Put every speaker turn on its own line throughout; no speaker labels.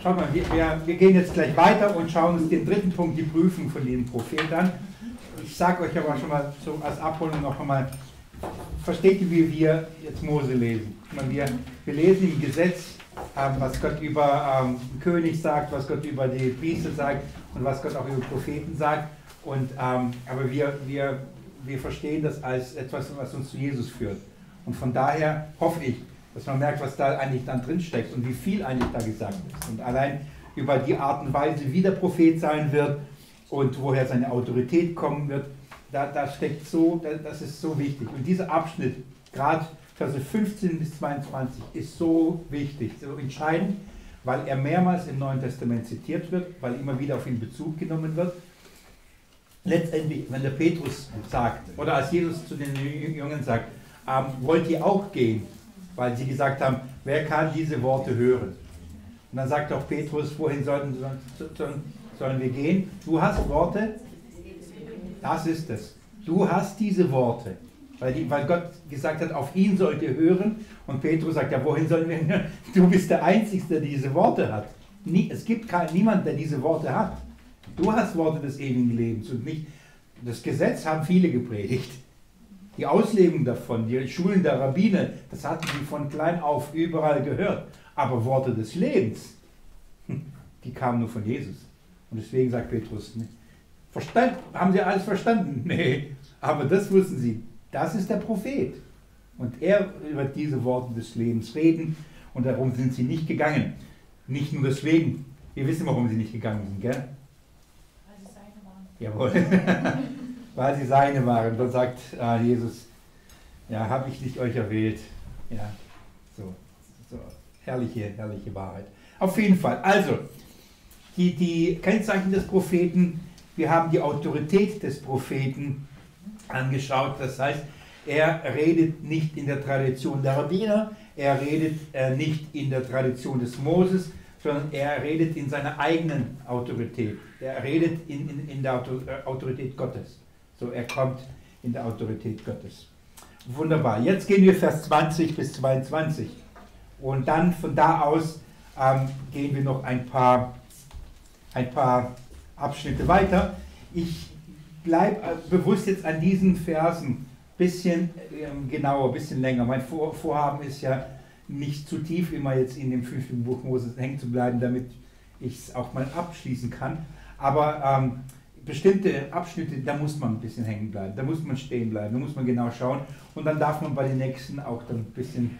Schaut mal, wir, wir, gehen jetzt gleich weiter und schauen uns den dritten Punkt, die Prüfung von dem Prophet an. Ich sage euch aber schon mal so als Abholung noch einmal, versteht ihr, wie wir jetzt Mose lesen? Wir, wir lesen im Gesetz, was Gott über ähm, den König sagt, was Gott über die Priester sagt und was Gott auch über Propheten sagt. Und, ähm, aber wir, wir, wir verstehen das als etwas, was uns zu Jesus führt. Und von daher hoffe ich, dass man merkt, was da eigentlich dann drin und wie viel eigentlich da gesagt ist. Und allein über die Art und Weise, wie der Prophet sein wird und woher seine Autorität kommen wird, da, da steckt so, das ist so wichtig. Und dieser Abschnitt, gerade 15 bis 22, ist so wichtig, so entscheidend, weil er mehrmals im Neuen Testament zitiert wird, weil immer wieder auf ihn Bezug genommen wird. Letztendlich, wenn der Petrus sagt, oder als Jesus zu den Jüngern sagt, ähm, wollt ihr auch gehen? weil sie gesagt haben, wer kann diese Worte hören? Und dann sagt auch Petrus, wohin sollten, sollen wir gehen? Du hast Worte? Das ist es. Du hast diese Worte. Weil, die, weil Gott gesagt hat, auf ihn sollt ihr hören. Und Petrus sagt, ja, wohin sollen wir hören? Du bist der Einzige, der diese Worte hat. Nie, es gibt kein, niemand, der diese Worte hat. Du hast Worte des ewigen Lebens und nicht. Das Gesetz haben viele gepredigt die Auslegung davon, die Schulen der Rabbiner, das hatten sie von klein auf überall gehört. Aber Worte des Lebens, die kamen nur von Jesus. Und deswegen sagt Petrus, Verstand, haben sie alles verstanden? Nee, aber das wussten sie. Das ist der Prophet. Und er wird diese Worte des Lebens reden und darum sind sie nicht gegangen. Nicht nur deswegen. Wir wissen, warum sie nicht gegangen sind, gell? Weil sie seine waren. Jawohl. weil sie seine waren. Dann sagt äh, Jesus, ja, habe ich nicht euch erwählt. Ja, so, so, herrliche, herrliche Wahrheit. Auf jeden Fall, also, die, die Kennzeichen des Propheten, wir haben die Autorität des Propheten angeschaut. Das heißt, er redet nicht in der Tradition der Rabbiner, er redet äh, nicht in der Tradition des Moses, sondern er redet in seiner eigenen Autorität. Er redet in, in, in der äh, Autorität Gottes. So, er kommt in der Autorität Gottes. Wunderbar. Jetzt gehen wir Vers 20 bis 22. Und dann von da aus ähm, gehen wir noch ein paar, ein paar Abschnitte weiter. Ich bleibe äh, bewusst jetzt an diesen Versen ein bisschen ähm, genauer, ein bisschen länger. Mein Vor Vorhaben ist ja nicht zu tief immer jetzt in dem fünften Buch Moses hängen zu bleiben, damit ich es auch mal abschließen kann. Aber ähm, bestimmte Abschnitte, da muss man ein bisschen hängen bleiben, da muss man stehen bleiben, da muss man genau schauen und dann darf man bei den nächsten auch dann ein bisschen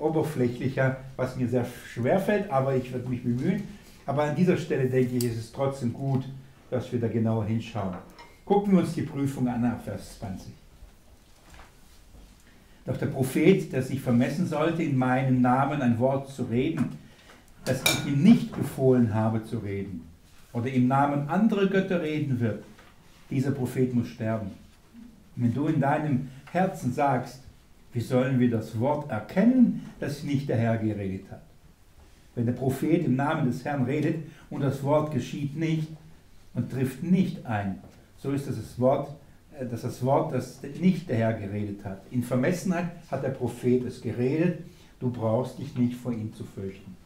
oberflächlicher, was mir sehr schwer fällt, aber ich werde mich bemühen. Aber an dieser Stelle denke ich, ist es trotzdem gut, dass wir da genauer hinschauen. Gucken wir uns die Prüfung an, ab Vers 20. Doch der Prophet, der sich vermessen sollte, in meinem Namen ein Wort zu reden, das ich ihm nicht befohlen habe zu reden, oder im Namen anderer Götter reden wird, dieser Prophet muss sterben. wenn du in deinem Herzen sagst, wie sollen wir das Wort erkennen, das nicht der Herr geredet hat? Wenn der Prophet im Namen des Herrn redet und das Wort geschieht nicht und trifft nicht ein, so ist das das Wort, äh, das, das Wort, das nicht der Herr geredet hat. In Vermessenheit hat der Prophet es geredet, du brauchst dich nicht vor ihm zu fürchten.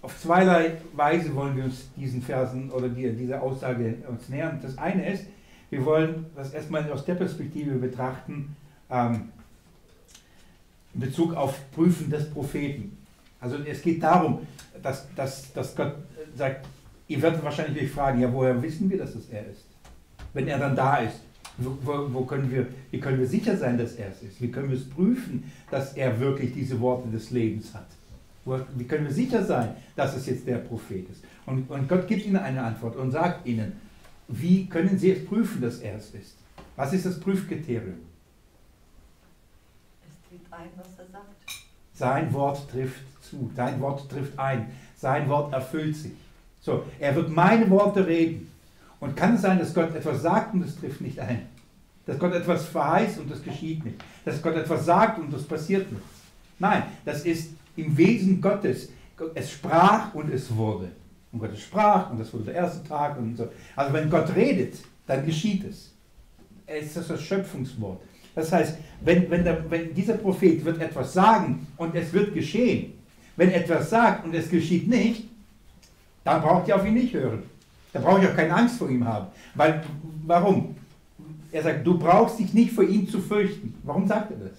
Auf zweierlei Weise wollen wir uns diesen Versen oder die, dieser Aussage uns nähern. Das eine ist, wir wollen das erstmal aus der Perspektive betrachten, ähm, in Bezug auf Prüfen des Propheten. Also es geht darum, dass, dass, dass Gott sagt, ihr werdet wahrscheinlich euch fragen, ja, woher wissen wir, dass es er ist? Wenn er dann da ist, wo, wo, können wir, wie können wir sicher sein, dass er es ist? Wie können wir es prüfen, dass er wirklich diese Worte des Lebens hat? Wie können wir sicher sein, dass es jetzt der Prophet ist? Und, und Gott gibt ihnen eine Antwort und sagt ihnen, wie können sie es prüfen, dass er es ist? Was ist das Prüfkriterium?
Es trifft ein, was er sagt.
Sein Wort trifft zu, sein Wort trifft ein, sein Wort erfüllt sich. So, er wird meine Worte reden. Und kann es sein, dass Gott etwas sagt und es trifft nicht ein? Dass Gott etwas verheißt und es geschieht nicht? Dass Gott etwas sagt und es passiert nichts? Nein, das ist im Wesen Gottes. Es sprach und es wurde. Und Gott sprach und das wurde der erste Tag und so. Also wenn Gott redet, dann geschieht es. Es ist das Schöpfungswort. Das heißt, wenn, wenn, der, wenn dieser Prophet wird etwas sagen und es wird geschehen, wenn etwas sagt und es geschieht nicht, dann braucht ihr auf ihn nicht hören. Da brauche ich auch keine Angst vor ihm haben. Weil, warum? Er sagt, du brauchst dich nicht vor ihm zu fürchten. Warum sagt er das?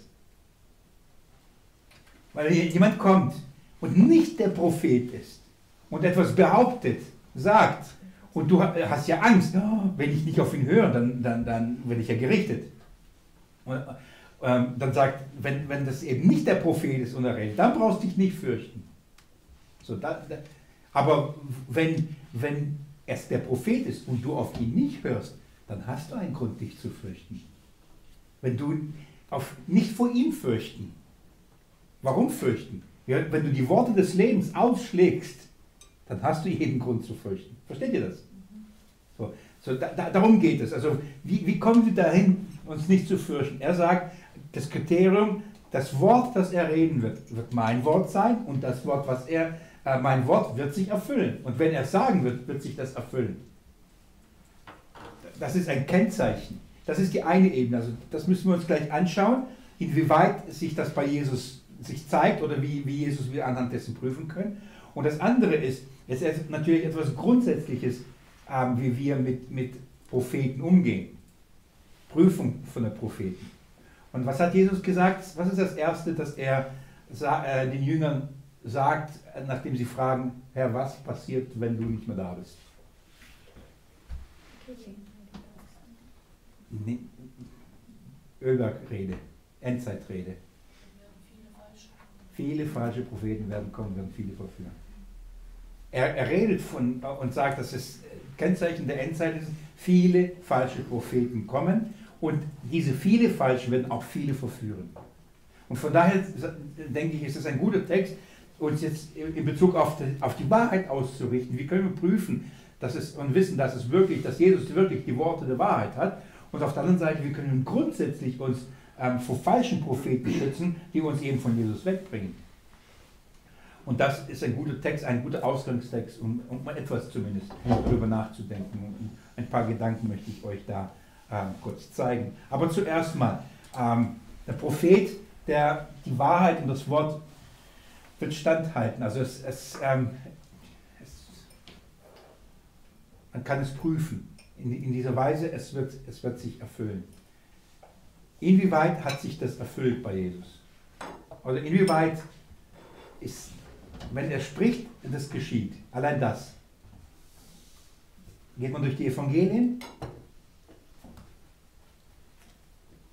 Weil jemand kommt und nicht der Prophet ist und etwas behauptet, sagt, und du hast ja Angst, wenn ich nicht auf ihn höre, dann, dann, dann werde ich ja gerichtet. Und, ähm, dann sagt, wenn, wenn das eben nicht der Prophet ist und er redet, dann brauchst du dich nicht fürchten. So, da, da, aber wenn, wenn es der Prophet ist und du auf ihn nicht hörst, dann hast du einen Grund, dich zu fürchten. Wenn du auf, nicht vor ihm fürchten. Warum fürchten? Ja, wenn du die Worte des Lebens ausschlägst, dann hast du jeden Grund zu fürchten. Versteht ihr das? So, so da, da, darum geht es. Also wie, wie kommen wir dahin, uns nicht zu fürchten? Er sagt, das Kriterium, das Wort, das er reden wird, wird mein Wort sein und das Wort, was er, mein Wort wird sich erfüllen. Und wenn er sagen wird, wird sich das erfüllen. Das ist ein Kennzeichen. Das ist die eine Ebene. Also das müssen wir uns gleich anschauen, inwieweit sich das bei Jesus sich zeigt oder wie, wie Jesus wir anhand dessen prüfen können. Und das andere ist, es ist natürlich etwas Grundsätzliches, ähm, wie wir mit, mit Propheten umgehen. Prüfung von der Propheten. Und was hat Jesus gesagt? Was ist das Erste, das er äh, den Jüngern sagt, nachdem sie fragen, Herr, was passiert, wenn du nicht mehr da bist? Nee, Ölbergrede, Endzeitrede. Viele falsche Propheten werden kommen, werden viele verführen. Er, er redet von und sagt, dass es Kennzeichen der Endzeit ist, viele falsche Propheten kommen und diese viele falsche werden auch viele verführen. Und von daher denke ich, ist es ein guter Text, uns jetzt in Bezug auf die, auf die Wahrheit auszurichten. Wie können wir prüfen dass es, und wissen, dass es wirklich, dass Jesus wirklich die Worte der Wahrheit hat. Und auf der anderen Seite, wir können grundsätzlich uns ähm, vor falschen Propheten schützen, die uns eben von Jesus wegbringen. Und das ist ein guter Text, ein guter Ausgangstext, um, um etwas zumindest darüber nachzudenken. Und ein paar Gedanken möchte ich euch da ähm, kurz zeigen. Aber zuerst mal, ähm, der Prophet, der die Wahrheit und das Wort wird standhalten. Also es, es, ähm, es, man kann es prüfen. In, in dieser Weise, es wird, es wird sich erfüllen. Inwieweit hat sich das erfüllt bei Jesus? Oder inwieweit ist wenn er spricht, das geschieht. Allein das. Geht man durch die Evangelien?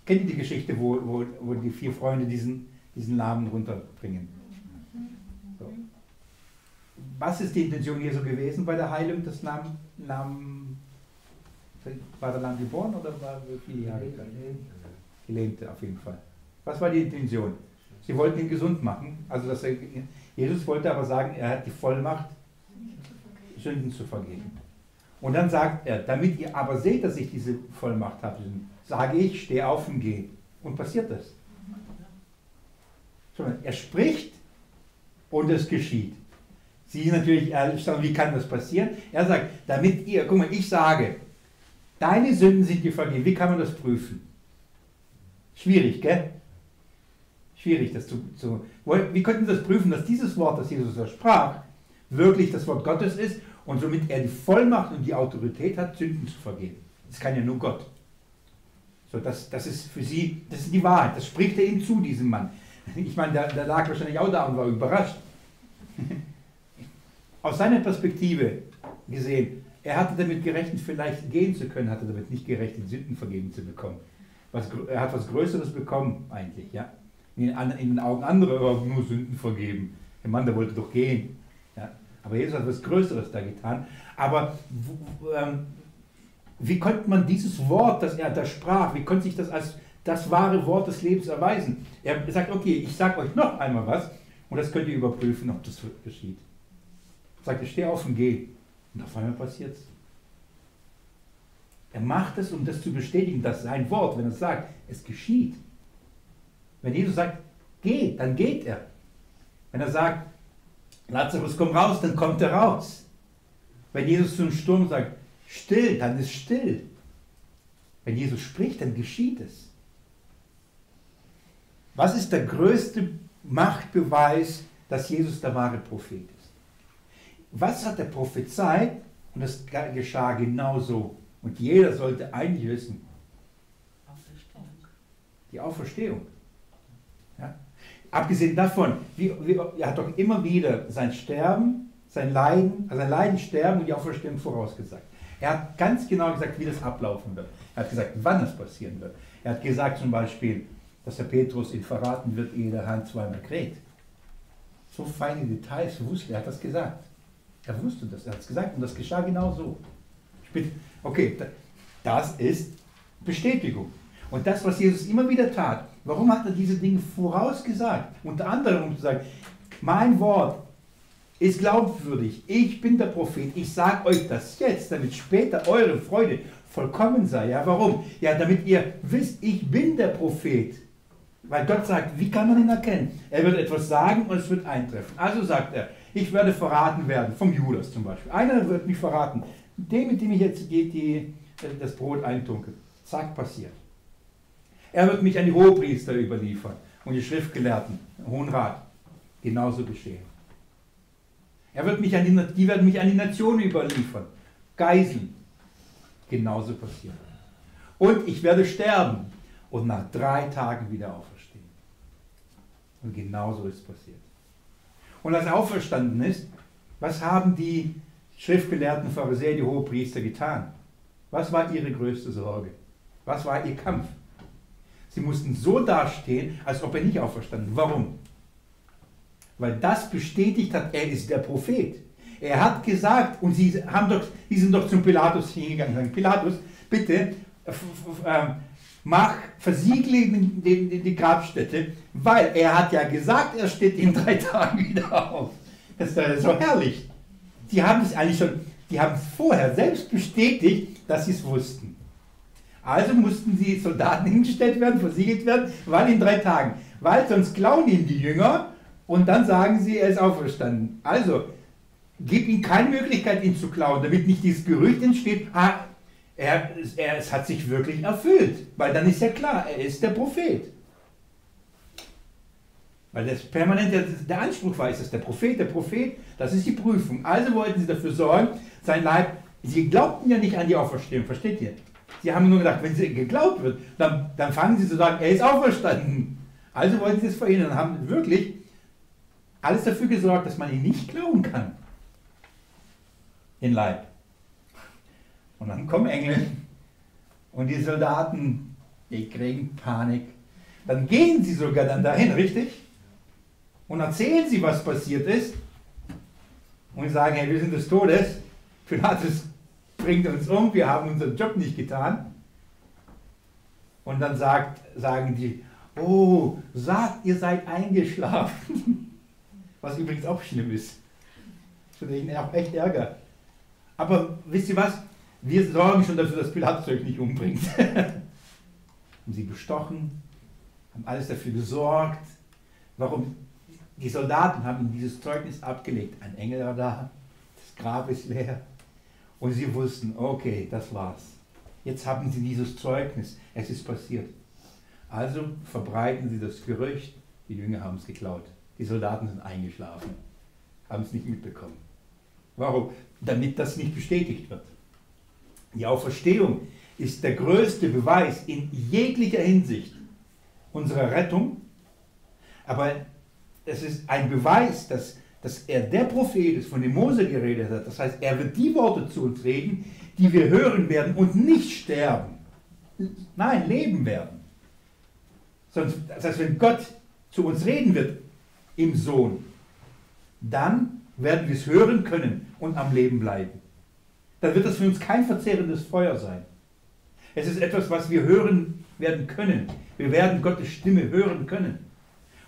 Kennt ihr die Geschichte, wo, wo, wo die vier Freunde diesen, diesen Namen runterbringen? Was ist die Intention Jesu gewesen bei der Heilung des Namen? Namen war der Lamm geboren oder war viele Jahre? Gelähmte auf jeden Fall. Was war die Intention? Sie wollten ihn gesund machen, also dass er Jesus wollte aber sagen, er hat die Vollmacht, Sünden zu vergeben. Und dann sagt er, damit ihr aber seht, dass ich diese Vollmacht habe, sage ich, steh auf und geh. Und passiert das. Er spricht und es geschieht. Sie sind natürlich sagen, wie kann das passieren? Er sagt, damit ihr, guck mal, ich sage, deine Sünden sind dir vergeben. Wie kann man das prüfen? Schwierig, gell? schwierig, das zu, zu. Wie könnten Sie das prüfen, dass dieses Wort, das Jesus da sprach, wirklich das Wort Gottes ist und somit er die Vollmacht und die Autorität hat, Sünden zu vergeben? Das kann ja nur Gott. So, das, das ist für Sie, das ist die Wahrheit. Das spricht er ihm zu, diesem Mann. Ich meine, der, der lag wahrscheinlich auch da und war überrascht. Aus seiner Perspektive gesehen, er hatte damit gerechnet, vielleicht gehen zu können, hatte damit nicht gerechnet, Sünden vergeben zu bekommen. Was, er hat was Größeres bekommen, eigentlich, ja in den, in den Augen anderer nur Sünden vergeben. Der Mann, der wollte doch gehen. Ja? Aber Jesus hat was Größeres da getan. Aber ähm, wie konnte man dieses Wort, das er da sprach, wie konnte sich das als das wahre Wort des Lebens erweisen? Er sagt, okay, ich sage euch noch einmal was und das könnt ihr überprüfen, ob das geschieht. Er sagt, ich stehe auf und gehe. Und auf einmal passiert es. Er macht es, um das zu bestätigen, dass sein Wort, wenn er sagt, es geschieht. Wenn Jesus sagt, geh, dann geht er. Wenn er sagt, Lazarus, komm raus, dann kommt er raus. Wenn Jesus zum Sturm sagt, still, dann ist still. Wenn Jesus spricht, dann geschieht es. Was ist der größte Machtbeweis, dass Jesus der wahre Prophet ist? Was hat er prophezeit? Und das geschah genauso. Und jeder sollte eigentlich wissen. Die Auferstehung. Ja? Abgesehen davon, wie, wie, er hat doch immer wieder sein Sterben, sein Leiden, also sein Leiden, Sterben und die Auferstehung vorausgesagt. Er hat ganz genau gesagt, wie das ablaufen wird. Er hat gesagt, wann es passieren wird. Er hat gesagt zum Beispiel, dass der Petrus ihn verraten wird, ehe der Hand zweimal kräht. So feine Details wusste er, hat das gesagt. Er wusste das, er hat es gesagt und das geschah genau so. Okay, das ist Bestätigung. Und das, was Jesus immer wieder tat, warum hat er diese Dinge vorausgesagt? Unter anderem, um zu sagen, mein Wort ist glaubwürdig, ich bin der Prophet, ich sage euch das jetzt, damit später eure Freude vollkommen sei. Ja, warum? Ja, damit ihr wisst, ich bin der Prophet. Weil Gott sagt, wie kann man ihn erkennen? Er wird etwas sagen und es wird eintreffen. Also sagt er, ich werde verraten werden, vom Judas zum Beispiel. Einer wird mich verraten, dem, mit dem ich jetzt die, die, das Brot eintunke. Zack, passiert. Er wird mich an die Hohepriester überliefern und die Schriftgelehrten, Hohen Rat. Genauso geschehen. Er wird mich an die, die werden mich an die Nationen überliefern, geiseln. Genauso passiert. Und ich werde sterben und nach drei Tagen wieder auferstehen. Und genau so ist passiert. Und als er auferstanden ist, was haben die schriftgelehrten Pharisäer, die Hohepriester getan? Was war ihre größte Sorge? Was war ihr Kampf? Sie mussten so dastehen, als ob er nicht auferstanden. Warum? Weil das bestätigt hat, er ist der Prophet. Er hat gesagt, und sie, haben doch, die sind doch zum Pilatus hingegangen und sagen, Pilatus, bitte, äh, mach, versiegle die, Grabstätte, weil er hat ja gesagt, er steht in drei Tagen wieder auf. Das ist so herrlich. Die haben es eigentlich schon, die haben vorher selbst bestätigt, dass sie es wussten. Also mussten die Soldaten hingestellt werden, versiegelt werden, weil in drei Tagen. Weil sonst klauen ihn die Jünger und dann sagen sie, er ist auferstanden. Also, gib ihm keine Möglichkeit, ihn zu klauen, damit nicht dieses Gerücht entsteht, ah, er, er, es hat sich wirklich erfüllt, weil dann ist ja klar, er ist der Prophet. Weil das permanent der, der Anspruch war, ist es der Prophet, der Prophet, das ist die Prüfung. Also wollten sie dafür sorgen, sein Leib, sie glaubten ja nicht an die Auferstehung, versteht ihr? Sie haben nur gedacht, wenn sie geglaubt wird, dann, dann fangen sie zu sagen, er ist auferstanden. Also wollten sie es verhindern und haben wirklich alles dafür gesorgt, dass man ihn nicht glauben kann. Den Leib. Und dann kommen Engel und die Soldaten, die kriegen Panik. Dann gehen sie sogar dann dahin, richtig? Und erzählen sie, was passiert ist. Und sagen, hey, wir sind des Todes. Pilatus bringt uns um, wir haben unseren Job nicht getan. Und dann sagt, sagen die, oh, sagt, ihr seid eingeschlafen. Was übrigens auch schlimm ist. Für den auch echt Ärger. Aber wisst ihr was? Wir sorgen schon dafür, dass Pilatus euch nicht umbringt. haben sie bestochen, haben alles dafür gesorgt. Warum? Die Soldaten haben dieses Zeugnis abgelegt. Ein Engel war da, das Grab ist leer. Und sie wussten, okay, das war's. Jetzt haben sie dieses Zeugnis, es ist passiert. Also verbreiten sie das Gerücht, die Jünger haben es geklaut. Die Soldaten sind eingeschlafen, haben es nicht mitbekommen. Warum? Damit das nicht bestätigt wird. Die Auferstehung ist der größte Beweis in jeglicher Hinsicht unserer Rettung, aber es ist ein Beweis, dass, dass er der Prophet ist, von dem Mose geredet hat. Das heißt, er wird die Worte zu uns reden, die wir hören werden und nicht sterben. Nein, leben werden. Sonst, das heißt, wenn Gott zu uns reden wird im Sohn, dann werden wir es hören können und am Leben bleiben dann wird das für uns kein verzehrendes Feuer sein. Es ist etwas, was wir hören werden können. Wir werden Gottes Stimme hören können.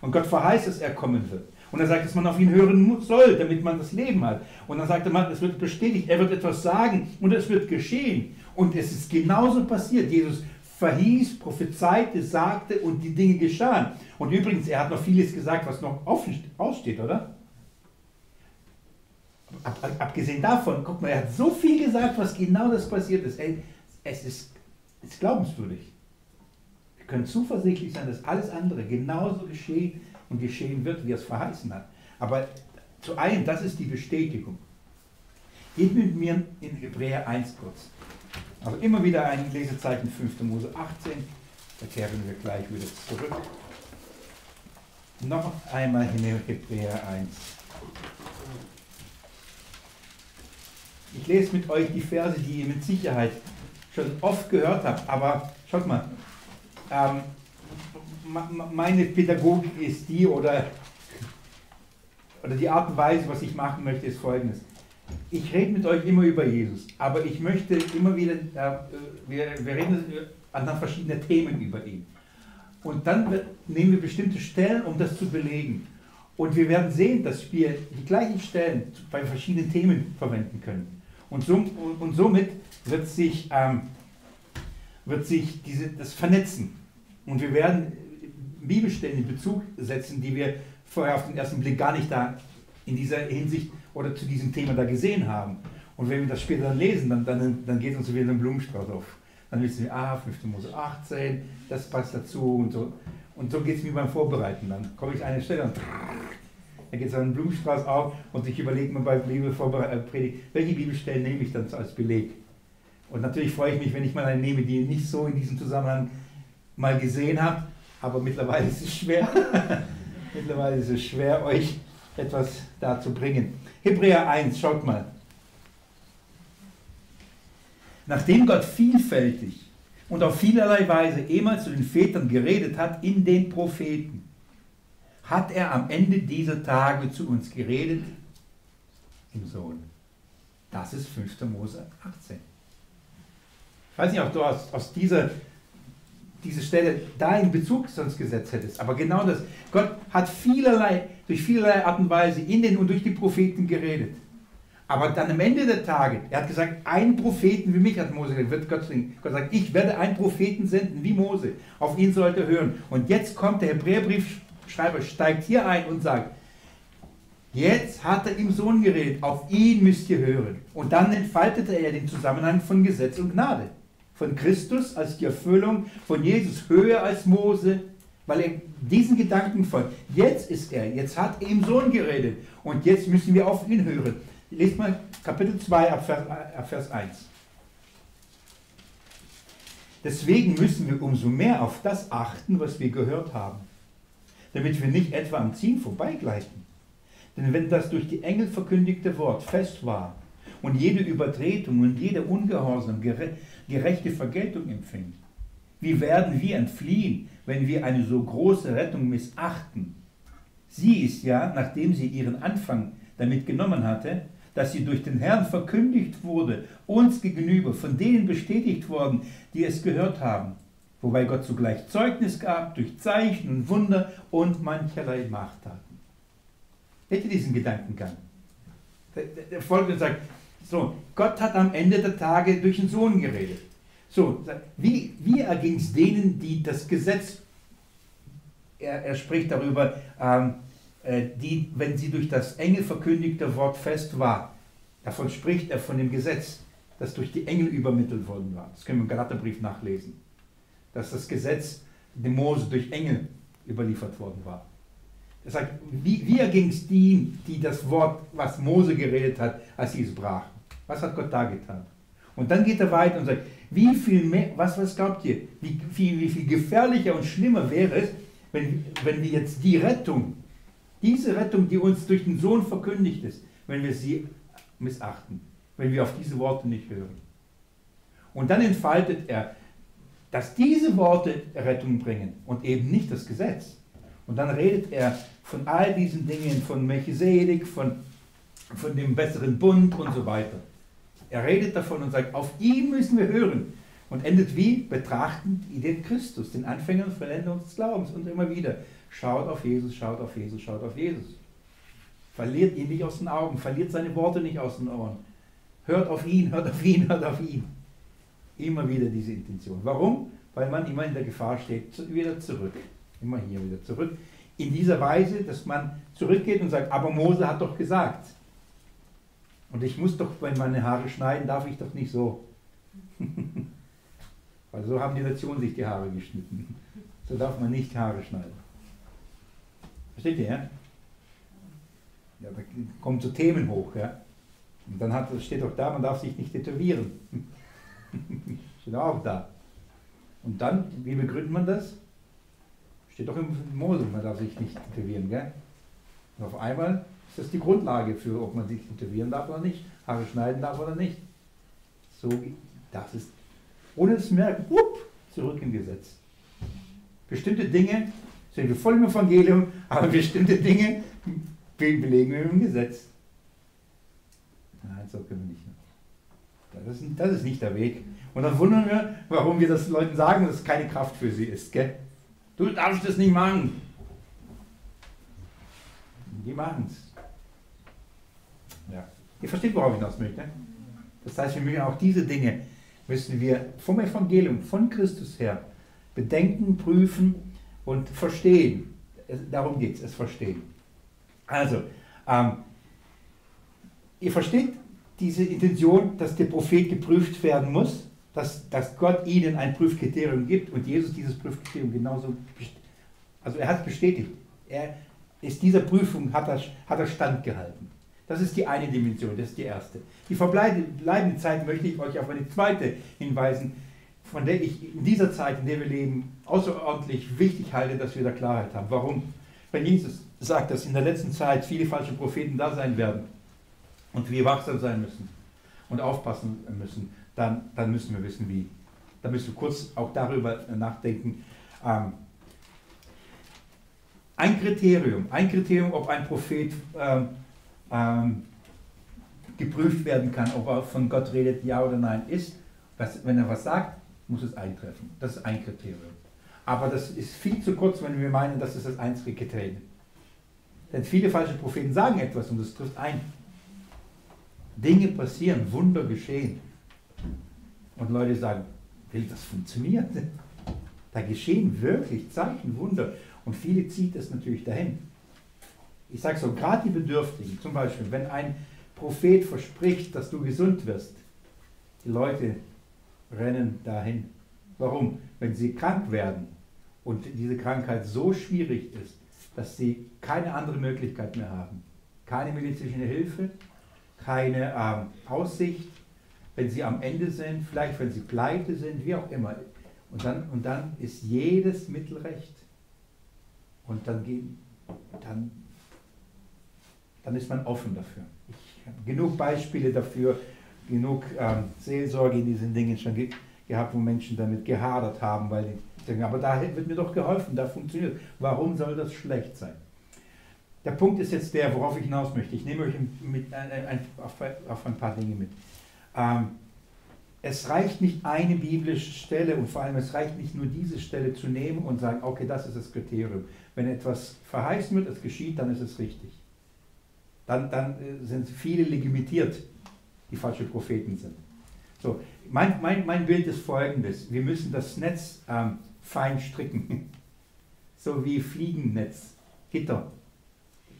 Und Gott verheißt, dass er kommen wird. Und er sagt, dass man auf ihn hören soll, damit man das Leben hat. Und dann sagt er, es wird bestätigt, er wird etwas sagen und es wird geschehen. Und es ist genauso passiert. Jesus verhieß, prophezeite, sagte und die Dinge geschahen. Und übrigens, er hat noch vieles gesagt, was noch aussteht, oder? Ab, ab, abgesehen davon, guck mal, er hat so viel gesagt, was genau das passiert ist. Ey, es ist, ist glaubenswürdig. Wir können zuversichtlich sein, dass alles andere genauso geschehen und geschehen wird, wie er es verheißen hat. Aber zu einem, das ist die Bestätigung. Geht mit mir in Hebräer 1 kurz. Also immer wieder ein Lesezeichen 5. Mose 18. Da kehren wir gleich wieder zurück. Noch einmal in Hebräer 1. Ich lese mit euch die Verse, die ihr mit Sicherheit schon oft gehört habt, aber schaut mal, ähm, meine Pädagogik ist die oder, oder die Art und Weise, was ich machen möchte, ist folgendes. Ich rede mit euch immer über Jesus, aber ich möchte immer wieder, äh, wir, wir reden anhand verschiedener Themen über ihn. Und dann nehmen wir bestimmte Stellen, um das zu belegen. Und wir werden sehen, dass wir die gleichen Stellen bei verschiedenen Themen verwenden können. Und, so, und somit wird sich, ähm, wird sich diese, das vernetzen. Und wir werden Bibelstellen in Bezug setzen, die wir vorher auf den ersten Blick gar nicht da in dieser Hinsicht oder zu diesem Thema da gesehen haben. Und wenn wir das später dann lesen, dann, dann, dann geht uns wieder ein Blumenstrauß auf. Dann wissen wir, ah, 5. Mose 18, das passt dazu und so. Und so geht es mir beim Vorbereiten. Dann komme ich an eine Stelle und dann geht so ein Blumenstrauß auf und ich überlege mir bei Bibelpredigt, welche Bibelstellen nehme ich dann als Beleg. Und natürlich freue ich mich, wenn ich mal eine nehme, die ihr nicht so in diesem Zusammenhang mal gesehen habt, aber mittlerweile ist es schwer. mittlerweile ist es schwer, euch etwas da zu bringen. Hebräer 1, schaut mal. Nachdem Gott vielfältig und auf vielerlei Weise ehemals zu den Vätern geredet hat in den Propheten, hat er am Ende dieser Tage zu uns geredet im Sohn. Das ist 5. Mose 18. Ich weiß nicht, ob du aus, aus dieser diese Stelle da in Bezug sonst gesetzt hättest. Aber genau das. Gott hat vielerlei, durch vielerlei Art und Weise in den und durch die Propheten geredet. Aber dann am Ende der Tage, er hat gesagt, ein Propheten wie mich hat Mose, wird Gott. Gott sagt, ich werde einen Propheten senden wie Mose. Auf ihn sollt ihr hören. Und jetzt kommt der Hebräerbriefschreiber, steigt hier ein und sagt, jetzt hat er im Sohn geredet, auf ihn müsst ihr hören. Und dann entfaltete er den Zusammenhang von Gesetz und Gnade von Christus als die Erfüllung von Jesus höher als Mose, weil er diesen Gedanken folgt. Jetzt ist er, jetzt hat er im Sohn geredet und jetzt müssen wir auf ihn hören. Lest mal Kapitel 2 ab Vers 1. Deswegen müssen wir umso mehr auf das achten, was wir gehört haben, damit wir nicht etwa am Ziel vorbeigleiten. Denn wenn das durch die Engel verkündigte Wort fest war und jede Übertretung und jeder Ungehorsam gerechte Vergeltung empfängt? Wie werden wir entfliehen, wenn wir eine so große Rettung missachten? Sie ist ja, nachdem sie ihren Anfang damit genommen hatte, dass sie durch den Herrn verkündigt wurde, uns gegenüber, von denen bestätigt worden, die es gehört haben, wobei Gott zugleich Zeugnis gab durch Zeichen und Wunder und mancherlei Machttaten. Hätte diesen Gedankengang. Der, der, der folgt sagt, so, Gott hat am Ende der Tage durch den Sohn geredet. So, wie, wie erging es denen, die das Gesetz, er, er spricht darüber, ähm, äh, die, wenn sie durch das Engel verkündigte Wort fest war, davon spricht er von dem Gesetz, das durch die Engel übermittelt worden war. Das können wir im Galaterbrief nachlesen. Dass das Gesetz dem Mose durch Engel überliefert worden war. Er sagt, wie, wie erging es denen, die das Wort, was Mose geredet hat, als sie es brachen? Was hat Gott da getan? Und dann geht er weiter und sagt, wie viel mehr, was, was glaubt ihr, wie, wie, wie viel gefährlicher und schlimmer wäre es, wenn, wenn wir jetzt die Rettung, diese Rettung, die uns durch den Sohn verkündigt ist, wenn wir sie missachten, wenn wir auf diese Worte nicht hören. Und dann entfaltet er, dass diese Worte Rettung bringen und eben nicht das Gesetz. Und dann redet er von all diesen Dingen, von Melchisedek, von, von dem besseren Bund und so weiter. Er redet davon und sagt, auf ihn müssen wir hören. Und endet wie? Betrachten den Christus, den Anfänger und Vollender unseres Glaubens. Und immer wieder, schaut auf Jesus, schaut auf Jesus, schaut auf Jesus. Verliert ihn nicht aus den Augen, verliert seine Worte nicht aus den Ohren. Hört auf ihn, hört auf ihn, hört auf ihn. Immer wieder diese Intention. Warum? Weil man immer in der Gefahr steht, wieder zurück. Immer hier wieder zurück. In dieser Weise, dass man zurückgeht und sagt, aber Mose hat doch gesagt. Und ich muss doch, wenn meine Haare schneiden, darf ich doch nicht so. Weil so haben die Nationen sich die Haare geschnitten. So darf man nicht Haare schneiden. Versteht ihr, ja? Da kommen so Themen hoch, ja. Und dann hat, steht auch da, man darf sich nicht tätowieren. steht auch da. Und dann, wie begründet man das? Steht doch im Mose, man darf sich nicht tätowieren, gell? Und auf einmal ist das die Grundlage für, ob man sich tätowieren darf oder nicht, Haare schneiden darf oder nicht. So, das ist, ohne es merken, up, zurück im Gesetz. Bestimmte Dinge sind wir voll im Evangelium, aber bestimmte Dinge belegen wir im Gesetz. Nein, so können wir nicht. Das ist, das ist nicht der Weg. Und dann wundern wir, warum wir das Leuten sagen, dass es keine Kraft für sie ist. Gell? Du darfst das nicht machen. Die machen es. Ja. Ihr versteht, worauf ich hinaus möchte. Das heißt, wir müssen auch diese Dinge, müssen wir vom Evangelium, von Christus her, bedenken, prüfen und verstehen. Darum geht es, es verstehen. Also, ähm, ihr versteht diese Intention, dass der Prophet geprüft werden muss, dass, dass Gott ihnen ein Prüfkriterium gibt und Jesus dieses Prüfkriterium genauso, also er hat es bestätigt. Er ist dieser Prüfung, hat er, hat er standgehalten. Das ist die eine Dimension, das ist die erste. Die verbleibende Zeit möchte ich euch auf eine zweite hinweisen, von der ich in dieser Zeit, in der wir leben, außerordentlich wichtig halte, dass wir da Klarheit haben. Warum? Wenn Jesus sagt, dass in der letzten Zeit viele falsche Propheten da sein werden und wir wachsam sein müssen und aufpassen müssen, dann, dann müssen wir wissen, wie. Da müssen wir kurz auch darüber nachdenken. Ähm, ein Kriterium, ein Kriterium, ob ein Prophet ähm, ähm, geprüft werden kann, ob er von Gott redet, ja oder nein, ist, dass, wenn er was sagt, muss es eintreffen. Das ist ein Kriterium. Aber das ist viel zu kurz, wenn wir meinen, das ist das einzige Kriterium. Denn viele falsche Propheten sagen etwas und es trifft ein. Dinge passieren, Wunder geschehen. Und Leute sagen, will das funktionieren? Da geschehen wirklich Zeichen, Wunder. Und viele zieht es natürlich dahin. Ich sage so, gerade die Bedürftigen, zum Beispiel, wenn ein Prophet verspricht, dass du gesund wirst, die Leute rennen dahin. Warum? Wenn sie krank werden und diese Krankheit so schwierig ist, dass sie keine andere Möglichkeit mehr haben, keine medizinische Hilfe, keine ähm, Aussicht, wenn sie am Ende sind, vielleicht wenn sie pleite sind, wie auch immer. Und dann, und dann ist jedes Mittel recht. Und dann, gehen, dann, dann ist man offen dafür. Ich habe genug Beispiele dafür, genug ähm, Seelsorge in diesen Dingen schon ge gehabt, wo Menschen damit gehadert haben, weil die sagen, aber da wird mir doch geholfen, da funktioniert. Warum soll das schlecht sein? Der Punkt ist jetzt der, worauf ich hinaus möchte. Ich nehme euch mit, ein, ein, auf, auf, ein paar Dinge mit. Ähm, es reicht nicht eine biblische Stelle und vor allem es reicht nicht nur diese Stelle zu nehmen und sagen, okay, das ist das Kriterium. Wenn etwas verheißen wird, es geschieht, dann ist es richtig. Dann, dann äh, sind viele legitimiert, die falsche Propheten sind. So, mein, mein, mein Bild ist folgendes. Wir müssen das Netz ähm, fein stricken. so wie Fliegennetz, Gitter.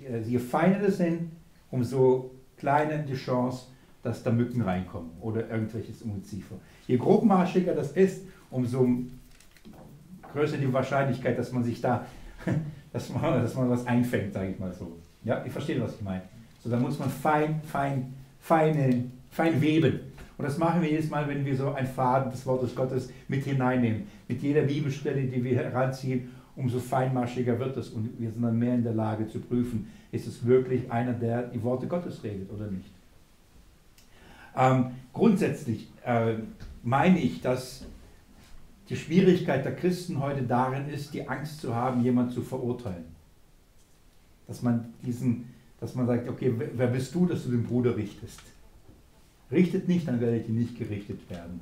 Äh, je feiner das sind, umso kleiner die Chance, dass da Mücken reinkommen oder irgendwelches Ungeziefer. Je grobmarschiger das ist, umso größer die Wahrscheinlichkeit, dass man sich da, dass man, dass man was einfängt, sage ich mal so. Ja, ich verstehe, was ich meine. So, da muss man fein, fein, feine, fein weben. Und das machen wir jedes Mal, wenn wir so ein Faden des Wortes Gottes mit hineinnehmen. Mit jeder Bibelstelle, die wir heranziehen, umso feinmaschiger wird es. Und wir sind dann mehr in der Lage zu prüfen, ist es wirklich einer, der die Worte Gottes redet oder nicht. Ähm, grundsätzlich äh, meine ich, dass die Schwierigkeit der Christen heute darin ist, die Angst zu haben, jemanden zu verurteilen. Dass man diesen, dass man sagt, okay, wer bist du, dass du den Bruder richtest? Richtet nicht, dann werdet ihr nicht gerichtet werden.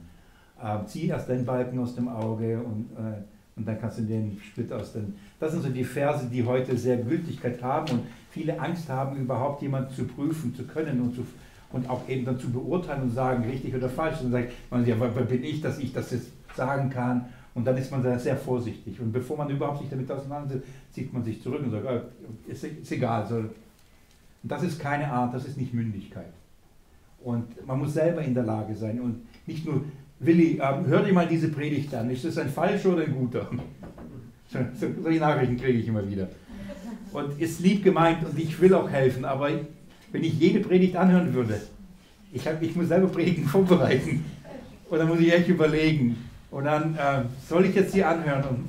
Äh, zieh erst den Balken aus dem Auge und, äh, und dann kannst du den Split aus den. Das sind so die Verse, die heute sehr Gültigkeit haben und viele Angst haben, überhaupt jemanden zu prüfen zu können und zu, und auch eben dann zu beurteilen und sagen, richtig oder falsch. Und dann sagt man, ja, wer bin ich, dass ich das jetzt sagen kann? Und dann ist man sehr, vorsichtig. Und bevor man überhaupt sich damit auseinandersetzt, zieht man sich zurück und sagt, oh, ist, ist egal. So. Und das ist keine Art, das ist nicht Mündigkeit. Und man muss selber in der Lage sein und nicht nur, Willi, ähm, hör dir mal diese Predigt an, ist das ein falscher oder ein guter? So, solche Nachrichten kriege ich immer wieder. Und ist lieb gemeint und ich will auch helfen, aber wenn ich jede Predigt anhören würde, ich, hab, ich muss selber Predigen vorbereiten. Und dann muss ich echt überlegen. Und dann äh, soll ich jetzt hier anhören. Und,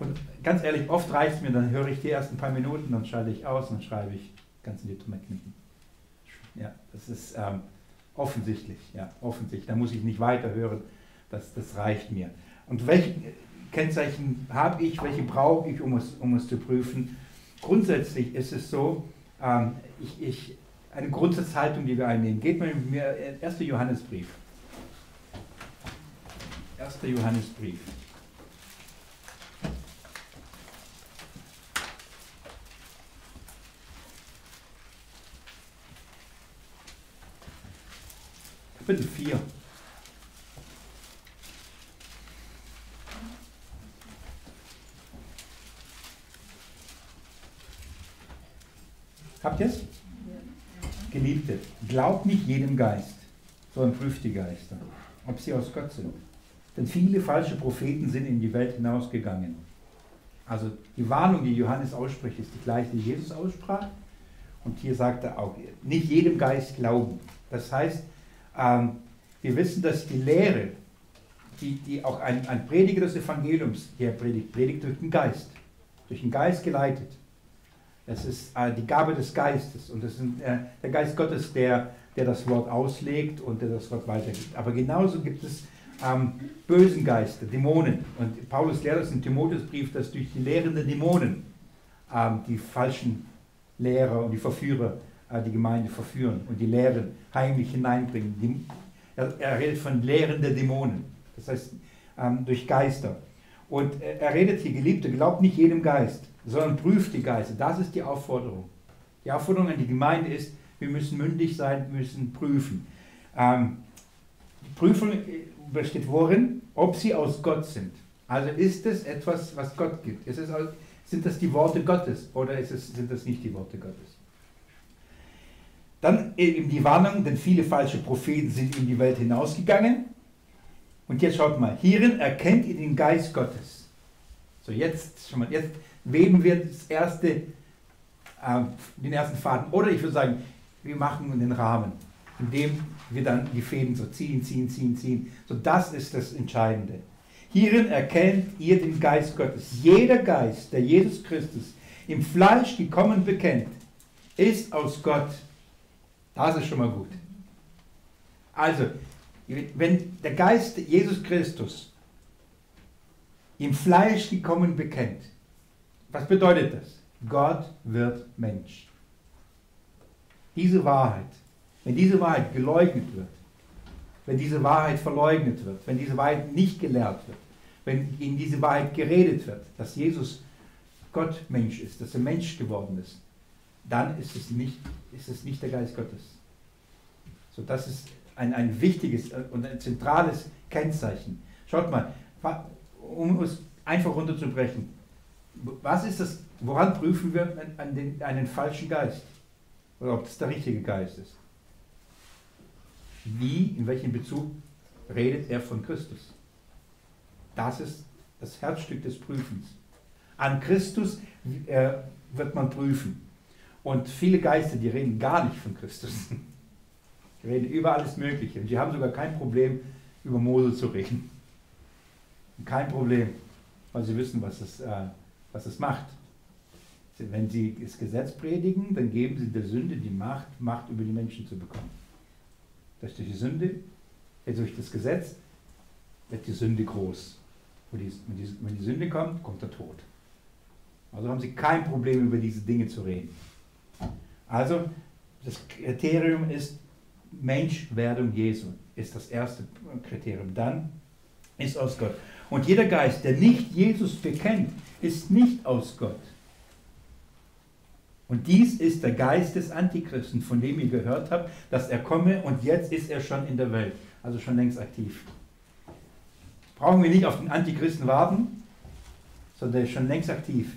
und ganz ehrlich, oft reicht es mir, dann höre ich die ersten paar Minuten, dann schalte ich aus und dann schreibe ich ganz in die Toneknicken. Ja, das ist ähm, offensichtlich, ja, offensichtlich. Da muss ich nicht weiterhören, das, das reicht mir. Und welche Kennzeichen habe ich, welche brauche ich, um es, um es zu prüfen? Grundsätzlich ist es so, ähm, ich, ich, eine Grundsatzhaltung, die wir einnehmen. Geht mal mit mir, 1. Johannesbrief. 1. Johannesbrief. Kapitel 4. Habt ihr es? Geliebte, glaubt nicht jedem Geist, sondern prüft die Geister, ob sie aus Gott sind. Denn viele falsche Propheten sind in die Welt hinausgegangen. Also die Warnung, die Johannes ausspricht, ist die gleiche, die Jesus aussprach. Und hier sagt er auch, nicht jedem Geist glauben. Das heißt, ähm, wir wissen, dass die Lehre, die, die auch ein, ein Prediger des Evangeliums hier predigt, predigt durch den Geist, durch den Geist geleitet. Es ist äh, die Gabe des Geistes und es ist äh, der Geist Gottes, der, der das Wort auslegt und der das Wort weitergibt. Aber genauso gibt es ähm, bösen Geister, Dämonen. Und Paulus lehrt uns im Timotheusbrief, dass durch die Lehren der Dämonen ähm, die falschen Lehrer und die Verführer die Gemeinde verführen und die Lehren heimlich hineinbringen. Er, redet von Lehren der Dämonen, das heißt ähm, durch Geister. Und er redet hier, Geliebte, glaubt nicht jedem Geist sondern prüft die Geister. Das ist die Aufforderung. Die Aufforderung an die Gemeinde ist, wir müssen mündig sein, wir müssen prüfen. Ähm, die Prüfung besteht worin? Ob sie aus Gott sind. Also ist es etwas, was Gott gibt? Es, sind das die Worte Gottes oder es, sind das nicht die Worte Gottes? Dann eben die Warnung, denn viele falsche Propheten sind in die Welt hinausgegangen. Und jetzt schaut mal, hierin erkennt ihr den Geist Gottes. So, jetzt, schon mal, jetzt weben wir das erste, äh, den ersten Faden. Oder ich würde sagen, wir machen den Rahmen, indem wir dann die Fäden so ziehen, ziehen, ziehen, ziehen. So, das ist das Entscheidende. Hierin erkennt ihr den Geist Gottes. Jeder Geist, der Jesus Christus im Fleisch gekommen bekennt, ist aus Gott. Das ist schon mal gut. Also, wenn der Geist Jesus Christus im Fleisch gekommen bekennt, was bedeutet das? Gott wird Mensch. Diese Wahrheit, wenn diese Wahrheit geleugnet wird, wenn diese Wahrheit verleugnet wird, wenn diese Wahrheit nicht gelehrt wird, wenn in diese Wahrheit geredet wird, dass Jesus Gott Mensch ist, dass er Mensch geworden ist, dann ist es nicht, ist es nicht der Geist Gottes. So, das ist ein, ein wichtiges und ein zentrales Kennzeichen. Schaut mal, um es einfach runterzubrechen, was ist das, woran prüfen wir den, einen falschen Geist? Oder ob das der richtige Geist ist? Wie, in welchem Bezug redet er von Christus? Das ist das Herzstück des Prüfens. An Christus äh, wird man prüfen. Und viele Geister, die reden gar nicht von Christus. Die reden über alles Mögliche. Und die haben sogar kein Problem, über Mose zu reden. Kein Problem, weil sie wissen, was es äh, was es macht. Wenn sie das Gesetz predigen, dann geben sie der Sünde die Macht, Macht über die Menschen zu bekommen. Durch die Sünde, äh, durch das Gesetz wird die Sünde groß. Wenn die, wenn die Sünde kommt, kommt der Tod. Also haben sie kein Problem, über diese Dinge zu reden. Also, das Kriterium ist Menschwerdung Jesu, ist das erste Kriterium. Dann ist aus Gott. Und jeder Geist, der nicht Jesus bekennt, ist nicht aus Gott. Und dies ist der Geist des Antichristen, von dem ihr gehört habt, dass er komme und jetzt ist er schon in der Welt, also schon längst aktiv. Brauchen wir nicht auf den Antichristen warten, sondern er ist schon längst aktiv.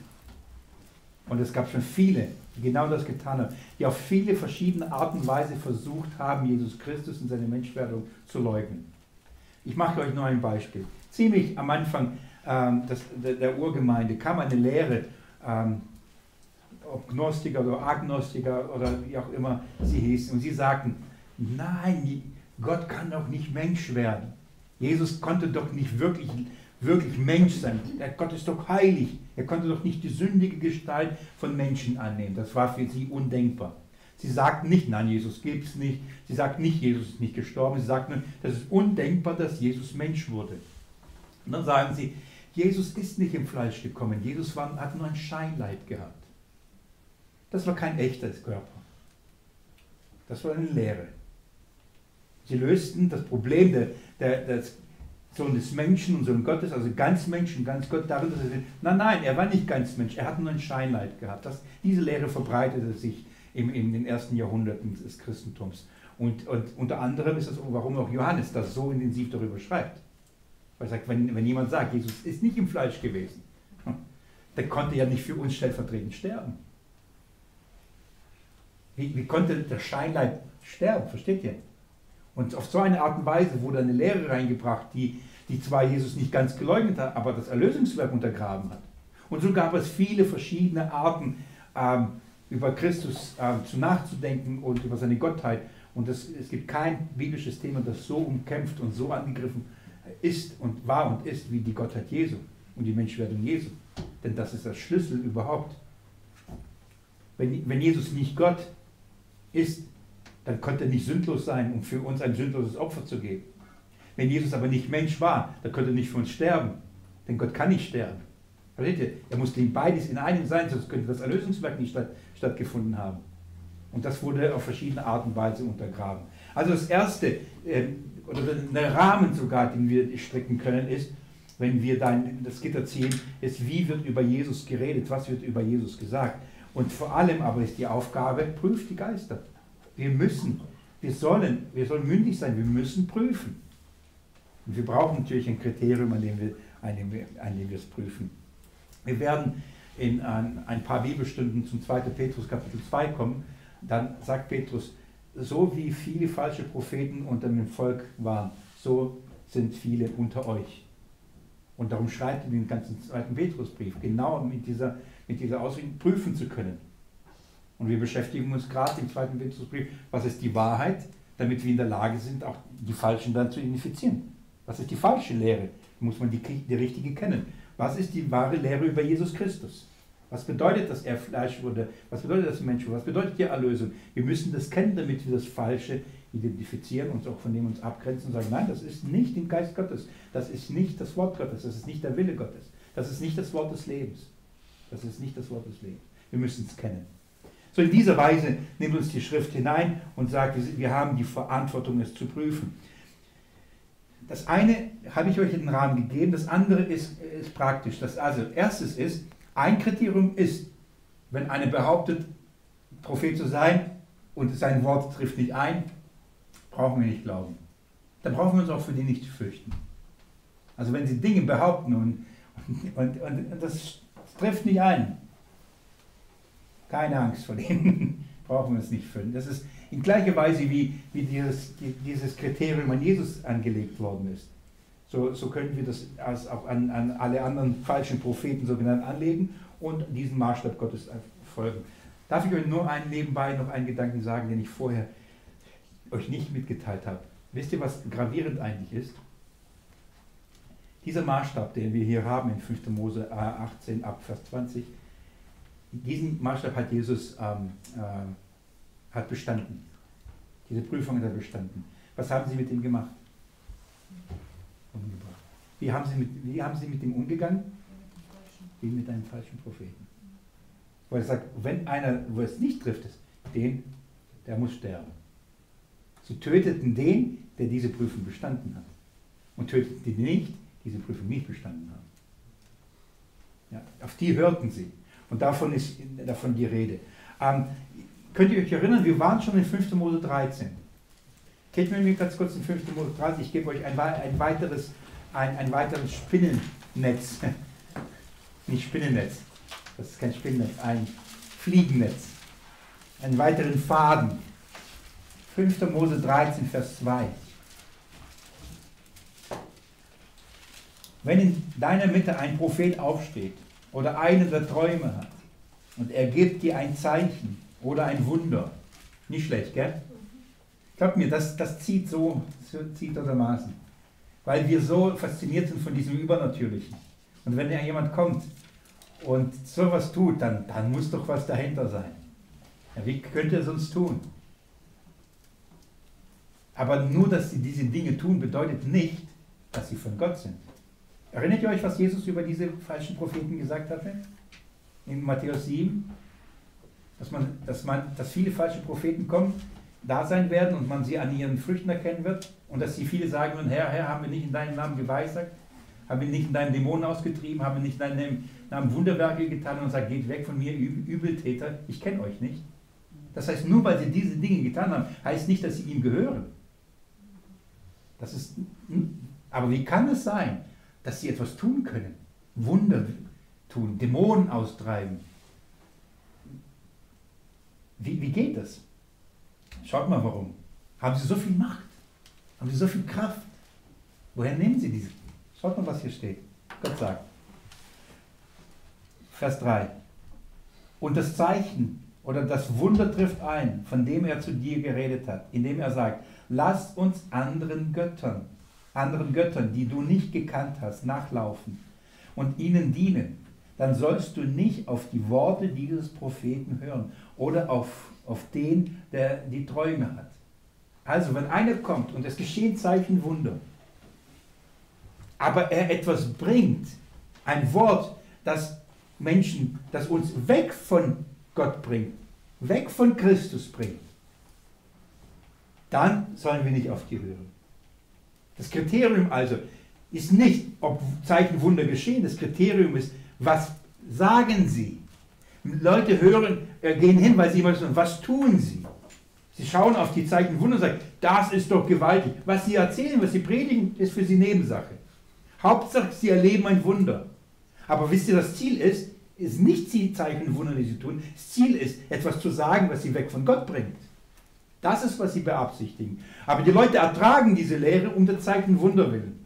Und es gab schon viele, die genau das getan haben, die auf viele verschiedene Arten und Weise versucht haben, Jesus Christus und seine Menschwerdung zu leugnen. Ich mache euch nur ein Beispiel. Ziemlich am Anfang ähm, das, der, der, Urgemeinde kam eine Lehre, ähm, ob Gnostiker oder Agnostiker oder wie auch immer sie hießen, und sie sagten, nein, Gott kann doch nicht Mensch werden. Jesus konnte doch nicht wirklich, wirklich Mensch sein. Der Gott ist doch heilig. Er konnte doch nicht die sündige Gestalt von Menschen annehmen. Das war für sie undenkbar. Sie sagten nicht, nein, Jesus gibt es nicht. Sie sagten nicht, Jesus ist nicht gestorben. Sie sagten, das ist undenkbar, dass Jesus Mensch wurde. Und dann sagen sie, Jesus ist nicht im Fleisch gekommen. Jesus war, hat nur ein Scheinleib gehabt. Das war kein echtes Körper. Das war eine Lehre. Sie lösten das Problem der, der, des Sohn des Menschen und Sohn Gottes, also ganz Mensch und ganz Gott, darin, dass er nein, nein, er war nicht ganz Mensch, er hat nur ein Scheinleid gehabt. Das, diese Lehre verbreitete sich im, in den ersten Jahrhunderten des Christentums. Und, und unter anderem ist das, warum auch Johannes das so intensiv darüber schreibt. Weil er sagt, wenn, wenn jemand sagt, Jesus ist nicht im Fleisch gewesen, dann konnte er nicht für uns stellvertretend sterben. Wie, wie konnte der Scheinleib sterben? Versteht ihr? Und auf so eine Art und Weise wurde eine Lehre reingebracht, die, die zwar Jesus nicht ganz geleugnet hat, aber das Erlösungswerk untergraben hat. Und so gab es viele verschiedene Arten, ähm, über Christus ähm, zu nachzudenken und über seine Gottheit. Und das, es gibt kein biblisches Thema, das so umkämpft und so angegriffen ist und war und ist wie die Gottheit Jesu und die Menschwerdung Jesu. Denn das ist der Schlüssel überhaupt. Wenn, wenn Jesus nicht Gott ist, dann konnte er nicht sündlos sein, um für uns ein sündloses Opfer zu geben. Wenn Jesus aber nicht Mensch war, dann konnte er nicht für uns sterben. Denn Gott kann nicht sterben. Versteht ihr? Er musste ihm beides in einem sein, sonst könnte das Erlösungswerk nicht statt, stattgefunden haben. Und das wurde auf verschiedene Art und Weise untergraben. Also das Erste, äh, oder der Rahmen sogar, den wir stricken können, ist, wenn wir dann das Gitter ziehen, ist, wie wird über Jesus geredet, was wird über Jesus gesagt. Und vor allem aber ist die Aufgabe, prüft die Geister. Wir müssen, wir sollen, wir sollen mündig sein, wir müssen prüfen. Und wir brauchen natürlich ein Kriterium, an dem wir, an dem wir, an dem wir es prüfen. Wir werden in ein, ein paar Bibelstunden zum 2. Petrus Kapitel 2 kommen. Dann sagt Petrus, so wie viele falsche Propheten unter dem Volk waren, so sind viele unter euch. Und darum schreibt er den ganzen zweiten Petrusbrief, genau mit dieser, mit dieser Ausrichtung prüfen zu können. Und wir beschäftigen uns gerade im zweiten Petrusbrief, was ist die Wahrheit, damit wir in der Lage sind, auch die Falschen dann zu identifizieren. Was ist die falsche Lehre? Muss man die, die richtige kennen. Was ist die wahre Lehre über Jesus Christus? Was bedeutet, dass er Fleisch wurde? Was bedeutet, dass er Mensch wurde? Was bedeutet die Erlösung? Wir müssen das kennen, damit wir das Falsche identifizieren, uns auch von dem uns abgrenzen und sagen, nein, das ist nicht im Geist Gottes. Das ist nicht das Wort Gottes. Das ist nicht der Wille Gottes. Das ist nicht das Wort des Lebens. Das ist nicht das Wort des Lebens. Wir müssen es kennen. So in dieser Weise nimmt uns die Schrift hinein und sagt, wir haben die Verantwortung, es zu prüfen. Das eine habe ich euch in den Rahmen gegeben, das andere ist, ist praktisch. Das also erstes ist, ein Kriterium ist, wenn einer behauptet, Prophet zu sein und sein Wort trifft nicht ein, brauchen wir nicht glauben. Dann brauchen wir uns auch für die nicht fürchten. Also wenn sie Dinge behaupten und, und, und, und das trifft nicht ein, keine Angst vor denen. Brauchen wir uns nicht füllen. Das ist in gleicher Weise, wie, wie dieses, dieses Kriterium an Jesus angelegt worden ist. So, so können wir das als auch an, an alle anderen falschen Propheten sogenannt anlegen und diesen Maßstab Gottes folgen. Darf ich euch nur einen nebenbei noch einen Gedanken sagen, den ich vorher euch nicht mitgeteilt habe? Wisst ihr, was gravierend eigentlich ist? Dieser Maßstab, den wir hier haben in 5. Mose 18 ab Vers 20, diesen Maßstab hat Jesus ähm, äh, hat bestanden. Diese Prüfung hat er bestanden. Was haben Sie mit ihm gemacht? Umgebracht. Wie haben Sie mit, wie haben Sie mit ihm umgegangen? Wie mit einem falschen Propheten. Weil er sagt, wenn einer, wo es nicht trifft, ist, den, der muss sterben. Sie töteten den, der diese Prüfung bestanden hat. Und töteten die nicht, die diese Prüfung nicht bestanden haben. Ja, auf die hörten sie. Und davon ist davon die Rede. Ähm, könnt ihr euch erinnern, wir waren schon in 5. Mose 13. Geht mir ganz kurz in 5. Mose 13, ich gebe euch ein, ein, weiteres, ein, ein weiteres Spinnennetz. Nicht Spinnennetz. Das ist kein Spinnennetz, ein Fliegennetz. Einen weiteren Faden. 5. Mose 13, Vers 2. Wenn in deiner Mitte ein Prophet aufsteht oder einer der Träume hat und er gibt dir ein Zeichen oder ein Wunder, nicht schlecht, gell? Glaub mir, das, das zieht so, zieht dermaßen. Weil wir so fasziniert sind von diesem Übernatürlichen. Und wenn ja jemand kommt und sowas tut, dann, dann muss doch was dahinter sein. Ja, wie könnte er sonst tun? Aber nur, dass sie diese Dinge tun, bedeutet nicht, dass sie von Gott sind. Erinnert ihr euch, was Jesus über diese falschen Propheten gesagt hatte? In Matthäus 7? Dass, man, dass, man, dass viele falsche Propheten kommen, da sein werden und man sie an ihren Früchten erkennen wird und dass sie viele sagen Herr, Herr, haben wir nicht in deinem Namen geweissagt? Haben wir nicht in deinen Dämonen ausgetrieben? Haben wir nicht in deinem Namen Wunderwerke getan? Und sagt, geht weg von mir, Übeltäter, ich kenne euch nicht. Das heißt, nur weil sie diese Dinge getan haben, heißt nicht, dass sie ihm gehören. Das ist, hm? aber wie kann es sein, dass sie etwas tun können? Wunder tun, Dämonen austreiben. Wie, wie geht das? Schaut mal warum. Haben sie so viel Macht? Haben sie so viel Kraft? Woher nehmen sie diese? Schaut mal, was hier steht. Gott sagt. Vers 3. Und das Zeichen oder das Wunder trifft ein, von dem er zu dir geredet hat, indem er sagt, lass uns anderen Göttern, anderen Göttern, die du nicht gekannt hast, nachlaufen und ihnen dienen. Dann sollst du nicht auf die Worte dieses Propheten hören oder auf, auf den, der die Träume hat. Also, wenn einer kommt und es geschehen Zeichen Wunder, aber er etwas bringt, ein Wort, das Menschen, das uns weg von Gott bringt, weg von Christus bringt, dann sollen wir nicht auf die hören. Das Kriterium also ist nicht, ob Zeichen Wunder geschehen, das Kriterium ist, was sagen sie? Leute hören, äh, gehen hin, weil sie immer sagen, was tun sie? Sie schauen auf die Zeichen Wunder und sagen, das ist doch gewaltig. Was sie erzählen, was sie predigen, ist für sie Nebensache. Hauptsache, sie erleben ein Wunder. Aber wisst ihr, das Ziel ist, ist nicht die Zeichen und Wunder, die sie tun. Das Ziel ist, etwas zu sagen, was sie weg von Gott bringt. Das ist, was sie beabsichtigen. Aber die Leute ertragen diese Lehre um der Zeichen Wunder willen.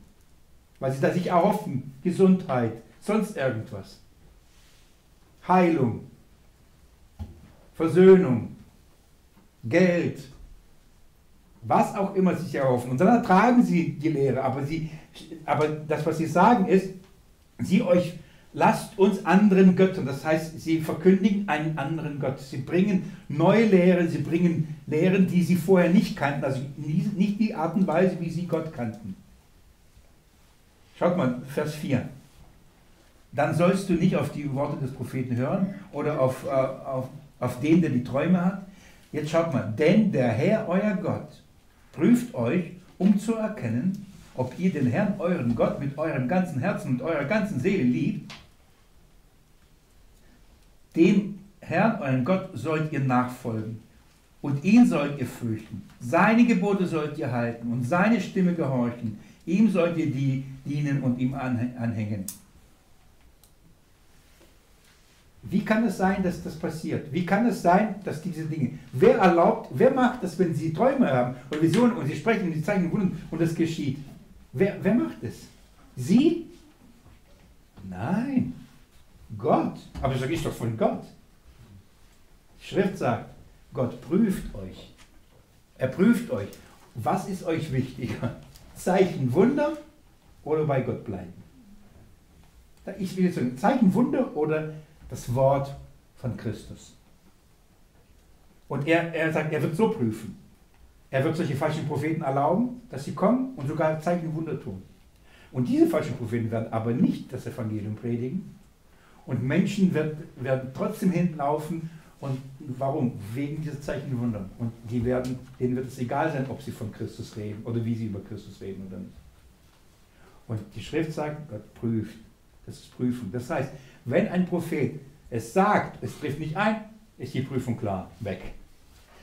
Weil sie da sich erhoffen, Gesundheit, sonst irgendwas. Heilung, Versöhnung, Geld, was auch immer sich erhoffen. Und dann ertragen sie die Lehre. Aber, sie, aber das, was sie sagen, ist, sie euch lasst uns anderen Göttern, das heißt, sie verkündigen einen anderen Gott. Sie bringen neue Lehren, sie bringen Lehren, die sie vorher nicht kannten, also nicht die Art und Weise, wie sie Gott kannten. Schaut mal, Vers 4. Dann sollst du nicht auf die Worte des Propheten hören oder auf, äh, auf, auf den, der die Träume hat. Jetzt schaut mal, denn der Herr, euer Gott, prüft euch, um zu erkennen, ob ihr den Herrn, euren Gott, mit eurem ganzen Herzen und eurer ganzen Seele liebt, dem Herrn, euren Gott, sollt ihr nachfolgen und ihn sollt ihr fürchten. Seine Gebote sollt ihr halten und seine Stimme gehorchen. Ihm sollt ihr die dienen und ihm anhängen. Wie kann es sein, dass das passiert? Wie kann es sein, dass diese Dinge, wer erlaubt, wer macht das, wenn sie Träume haben und Visionen und sie sprechen und sie zeigen Wunder und es geschieht? Wer, wer macht es? Sie? Nein. Gott. Aber das ist doch von Gott. Die Schrift sagt, Gott prüft euch. Er prüft euch. Was ist euch wichtiger? Zeichen, Wunder oder bei Gott bleiben? Ich will jetzt sagen, Zeichen, Wunder oder das Wort von Christus. Und er, er sagt, er wird so prüfen. Er wird solche falschen Propheten erlauben, dass sie kommen und sogar Zeichen Wunder tun. Und diese falschen Propheten werden aber nicht das Evangelium predigen. Und Menschen wird, werden trotzdem hinlaufen. Und warum? Wegen dieser Zeichen Wunder. Und die werden, denen wird es egal sein, ob sie von Christus reden oder wie sie über Christus reden oder nicht. Und die Schrift sagt, Gott prüft. Das ist Prüfung. Das heißt, wenn ein Prophet es sagt, es trifft nicht ein, ist die Prüfung klar, weg.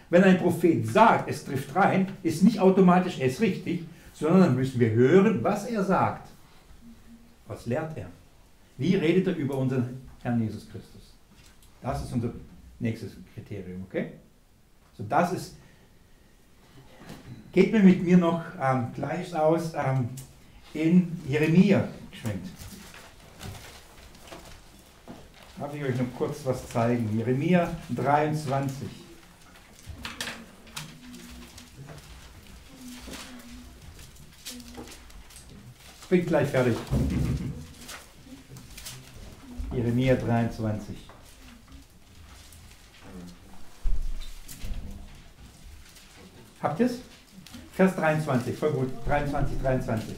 Wenn ein Prophet sagt, es trifft rein, ist nicht automatisch es richtig, sondern dann müssen wir hören, was er sagt. Was lehrt er? Wie redet er über unseren Herrn Jesus Christus? Das ist unser nächstes Kriterium, okay? So, das ist. Geht mir mit mir noch ähm, gleich aus ähm, in Jeremia geschwenkt. Darf ich euch noch kurz was zeigen? Jeremia 23. Ich bin gleich fertig. Jeremia 23. Habt ihr es? Vers 23, voll gut. 23, 23.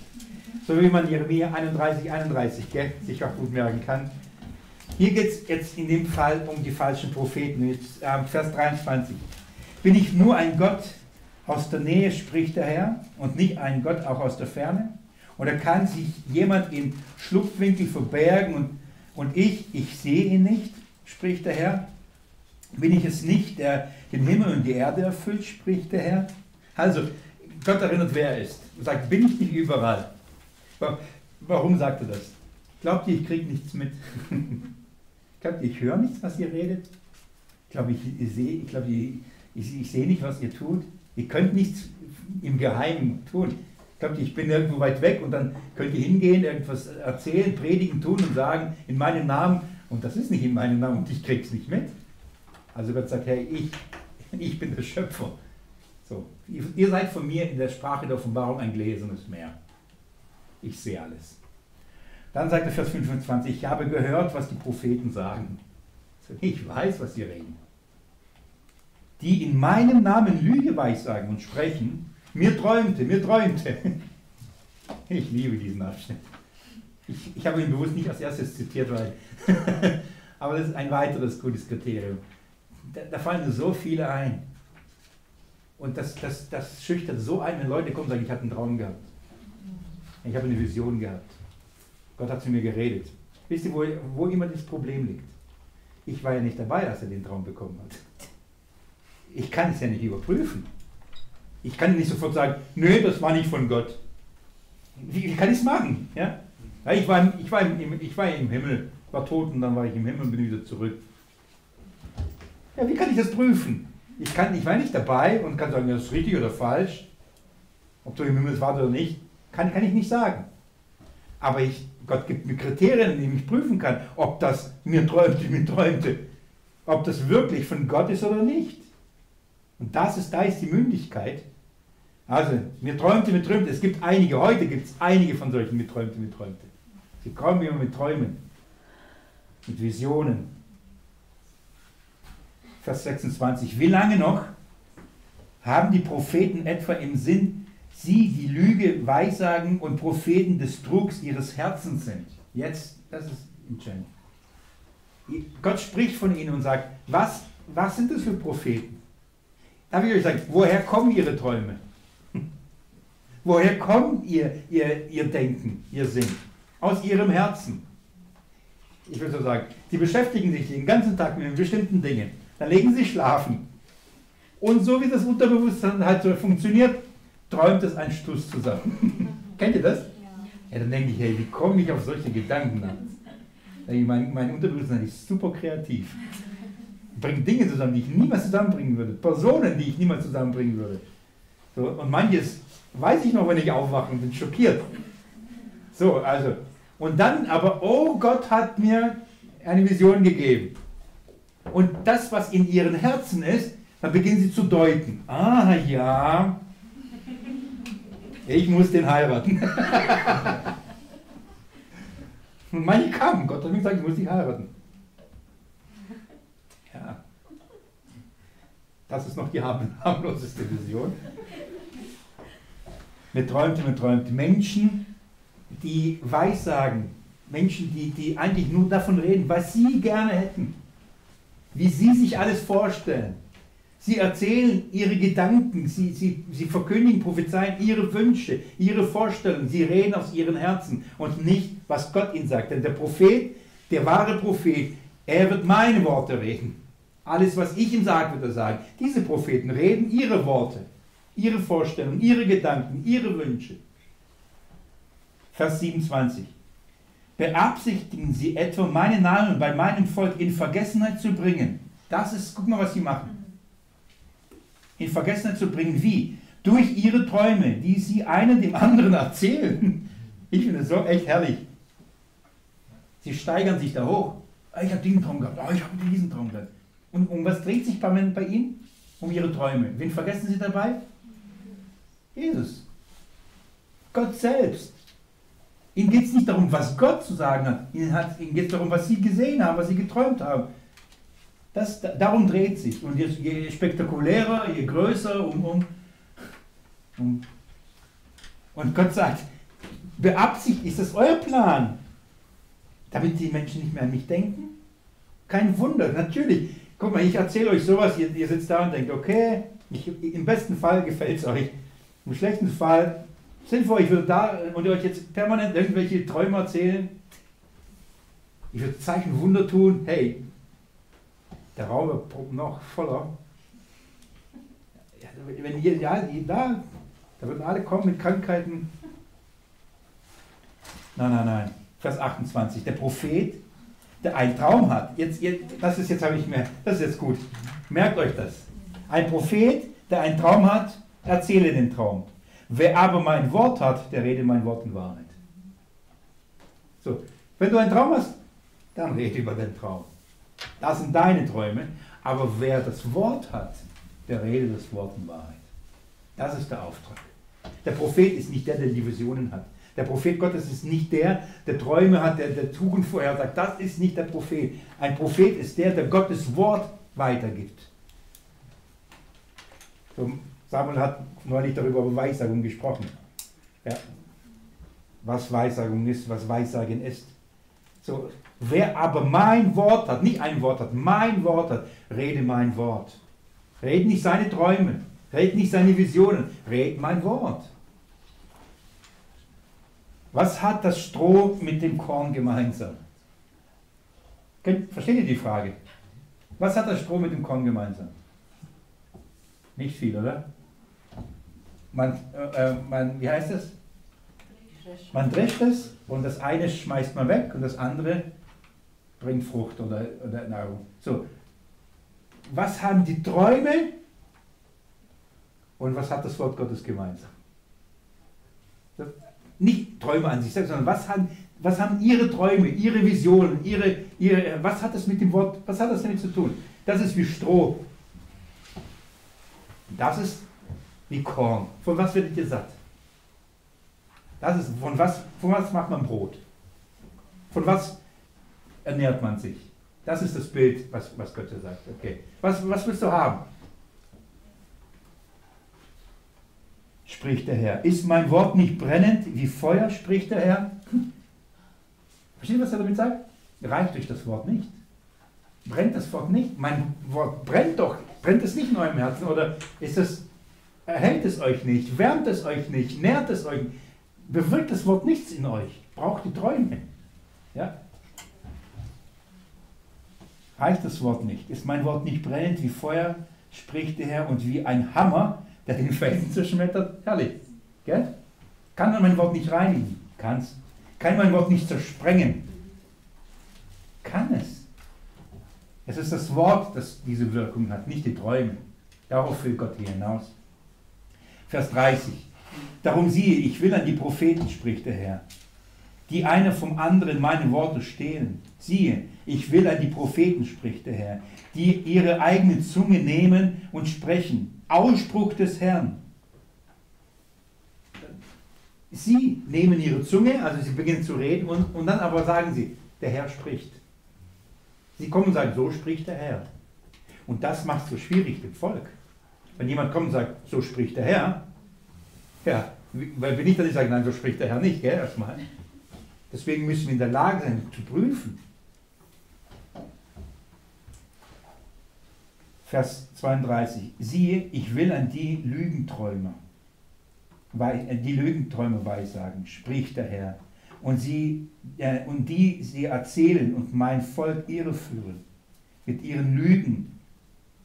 So wie man Jeremia 31, 31 gell, sich auch gut merken kann. Hier geht es jetzt in dem Fall um die falschen Propheten. Jetzt, äh, Vers 23. Bin ich nur ein Gott aus der Nähe, spricht der Herr, und nicht ein Gott auch aus der Ferne? Oder kann sich jemand in Schlupfwinkel verbergen und, und ich, ich sehe ihn nicht, spricht der Herr? Bin ich es nicht, der den Himmel und die Erde erfüllt, spricht der Herr? Also, Gott erinnert, wer er ist. Er sagt, bin ich nicht überall? Warum sagt er das? Glaubt ihr, ich kriege nichts mit? Glaubt ihr, ich höre nichts, was ihr redet? Ich glaube, ich, sehe ich ich, ich, ich seh nicht, was ihr tut. Ihr könnt nichts im Geheimen tun. Ihr, ich bin irgendwo weit weg und dann könnt ihr hingehen, irgendwas erzählen, predigen, tun und sagen, in meinem Namen, und das ist nicht in meinem Namen und ich krieg's nicht mit. Also Gott sagt, hey, ich, ich bin der Schöpfer. So, ihr seid von mir in der Sprache der Offenbarung ein gläsernes Meer. Ich sehe alles. Dann sagt er Vers 25, ich habe gehört, was die Propheten sagen. Ich weiß, was sie reden. Die in meinem Namen Lüge weissagen und sprechen, mir träumte, mir träumte. Ich liebe diesen Abschnitt. Ich, ich habe ihn bewusst nicht als erstes zitiert, weil. aber das ist ein weiteres gutes Kriterium. Da, da fallen so viele ein. Und das, das, das schüchtert so ein, wenn Leute kommen und sagen, ich hatte einen Traum gehabt. Ich habe eine Vision gehabt. Gott hat zu mir geredet. Wisst ihr, wo, wo immer das Problem liegt? Ich war ja nicht dabei, als er den Traum bekommen hat. Ich kann es ja nicht überprüfen. Ich kann nicht sofort sagen, nö, das war nicht von Gott. Wie, kann ich es machen? Ja? ja? ich, war, ich, war im, ich war im Himmel, war tot und dann war ich im Himmel und bin wieder zurück. Ja, wie kann ich das prüfen? Ich, kann, ich war nicht dabei und kann sagen, das ist richtig oder falsch. Ob du im Himmel warst oder nicht, kann, kann ich nicht sagen. Aber ich, Gott gibt mir Kriterien, in denen ich prüfen kann, ob das mir träumte, mir träumte, ob das wirklich von Gott ist oder nicht. Und das ist, da ist die Mündigkeit. Also, mir träumte, mir träumte. Es gibt einige, heute gibt es einige von solchen mir träumte, mir träumte. Sie kommen immer mit Träumen, mit Visionen. Vers 26. Wie lange noch haben die Propheten etwa im Sinn, sie die Lüge weissagen und Propheten des Drucks ihres Herzens sind? Jetzt, das ist entscheidend. Gott spricht von ihnen und sagt, was, was sind das für Propheten? Darf ich euch sagen, woher kommen Ihre Träume? Woher kommt ihr, ihr, ihr Denken, Ihr Sinn? Aus Ihrem Herzen. Ich würde so sagen, Sie beschäftigen sich den ganzen Tag mit bestimmten Dingen. Dann legen Sie schlafen. Und so wie das Unterbewusstsein halt so funktioniert, träumt es ein Stuss zusammen. Kennt ihr das? Ja. ja. Dann denke ich, hey, wie komme ich auf solche Gedanken an? Mein, mein Unterbewusstsein ist super kreativ bringt Dinge zusammen, die ich niemals zusammenbringen würde. Personen, die ich niemals zusammenbringen würde. So, und manches weiß ich noch, wenn ich aufwache und bin schockiert. So, also. Und dann aber, oh Gott hat mir eine Vision gegeben. Und das, was in ihren Herzen ist, dann beginnen sie zu deuten. Ah ja, ich muss den heiraten. und manche kamen, Gott hat mir gesagt, ich muss dich heiraten. Das ist noch die harmloseste Vision. Mir träumte, mir träumte. Menschen, die Weissagen, Menschen, die, die eigentlich nur davon reden, was sie gerne hätten, wie sie sich alles vorstellen. Sie erzählen ihre Gedanken, sie, sie, sie verkündigen, prophezeien ihre Wünsche, ihre Vorstellungen, sie reden aus ihren Herzen und nicht, was Gott ihnen sagt. Denn der Prophet, der wahre Prophet, er wird meine Worte reden. Alles, was ich ihm sage, wird er sagen. Diese Propheten reden ihre Worte, ihre Vorstellungen, ihre Gedanken, ihre Wünsche. Vers 27. beabsichtigen sie etwa, meinen Namen bei meinem Volk in Vergessenheit zu bringen. Das ist, guck mal, was sie machen. In Vergessenheit zu bringen, wie? Durch ihre Träume, die sie einen dem anderen erzählen. Ich finde es so echt herrlich. Sie steigern sich da hoch. Ah, ich habe diesen Traum gehabt, oh, ich habe diesen Traum gehabt. Und um was dreht sich bei, bei ihnen? Um ihre Träume. Wen vergessen sie dabei? Jesus. Gott selbst. Ihnen geht es nicht darum, was Gott zu sagen hat. Ihnen, ihnen geht es darum, was sie gesehen haben, was sie geträumt haben. Das, darum dreht sich. Und je, je spektakulärer, je größer, um, um, um. Und Gott sagt, beabsichtigt, ist das euer Plan? Damit die Menschen nicht mehr an mich denken? Kein Wunder, natürlich. Guck mal, ich erzähle euch sowas, ihr, ihr sitzt da und denkt, okay, ich, im besten Fall gefällt es euch. Im schlechten Fall sind vor, ich würde da und euch jetzt permanent irgendwelche Träume erzählen. Ich würde Zeichen Wunder tun. Hey, der Raum wird noch voller. Ja, wenn ihr, ja, da, da würden alle kommen mit Krankheiten. Nein, nein, nein. Vers 28. Der Prophet, einen Traum hat. Jetzt, jetzt, das ist jetzt habe ich mehr. Das ist jetzt gut. Merkt euch das. Ein Prophet, der einen Traum hat, erzähle den Traum. Wer aber mein Wort hat, der rede mein Wort in Wahrheit. So, wenn du einen Traum hast, dann rede über den Traum. Das sind deine Träume. Aber wer das Wort hat, der rede das Wort in Wahrheit. Das ist der Auftrag. Der Prophet ist nicht der, der die Visionen hat. Der Prophet Gottes ist nicht der, der Träume hat, der, der Tugend vorhersagt. Das ist nicht der Prophet. Ein Prophet ist der, der Gottes Wort weitergibt. Samuel hat neulich darüber über Weissagung gesprochen. Ja. Was Weissagung ist, was Weissagen ist. So, wer aber mein Wort hat, nicht ein Wort hat, mein Wort hat, rede mein Wort. Red nicht seine Träume, red nicht seine Visionen, red mein Wort. Was hat das Stroh mit dem Korn gemeinsam? Versteht ihr die Frage? Was hat das Stroh mit dem Korn gemeinsam? Nicht viel, oder? Man, äh, äh man wie heißt es? Man drescht es und das eine schmeißt man weg und das andere bringt Frucht oder, oder Nahrung. So, was haben die Träume und was hat das Wort Gottes gemeinsam? Nicht Träume an sich selbst, sondern was haben, was haben ihre Träume, ihre Visionen, ihre, ihre, was hat das mit dem Wort, was hat das damit zu tun? Das ist wie Stroh. Das ist wie Korn. Von was werdet ihr satt? Das ist, von was, von was macht man Brot? Von was ernährt man sich? Das ist das Bild, was, was Gott sagt. Okay. Was, was willst du haben? Spricht der Herr. Ist mein Wort nicht brennend wie Feuer, spricht der Herr? Versteht ihr, was er damit sagt? Reicht euch das Wort nicht? Brennt das Wort nicht? Mein Wort brennt doch. Brennt es nicht in eurem Herzen? Oder ist es, erhält es euch nicht? Wärmt es euch nicht? Nährt es euch? Bewirkt das Wort nichts in euch? Braucht die Träume? Ja? Reicht das Wort nicht? Ist mein Wort nicht brennend wie Feuer, spricht der Herr, und wie ein Hammer, der den Felsen zerschmettert? Herrlich. Gell? Kann man mein Wort nicht reinigen? Kann's. Kann mein Wort nicht zersprengen? Kann es. Es ist das Wort, das diese Wirkung hat, nicht die Träume. Darauf will Gott hier hinaus. Vers 30. Darum siehe, ich will an die Propheten, spricht der Herr, die einer vom anderen meine Worte stehlen. Siehe, ich will an die Propheten, spricht der Herr, die ihre eigene Zunge nehmen und sprechen. Ausspruch des Herrn. Sie nehmen ihre Zunge, also sie beginnen zu reden und, und dann aber sagen sie, der Herr spricht. Sie kommen und sagen, so spricht der Herr. Und das macht es so schwierig dem Volk. Wenn jemand kommt und sagt, so spricht der Herr, ja, weil wir nicht, dass ich sage, nein, so spricht der Herr nicht, gell, erstmal. Deswegen müssen wir in der Lage sein, zu prüfen. Vers 32. Siehe, ich will an die Lügenträumer, äh, die Lügenträume weissagen, spricht der Herr und, sie, äh, und die sie erzählen und mein Volk irreführen mit ihren Lügen,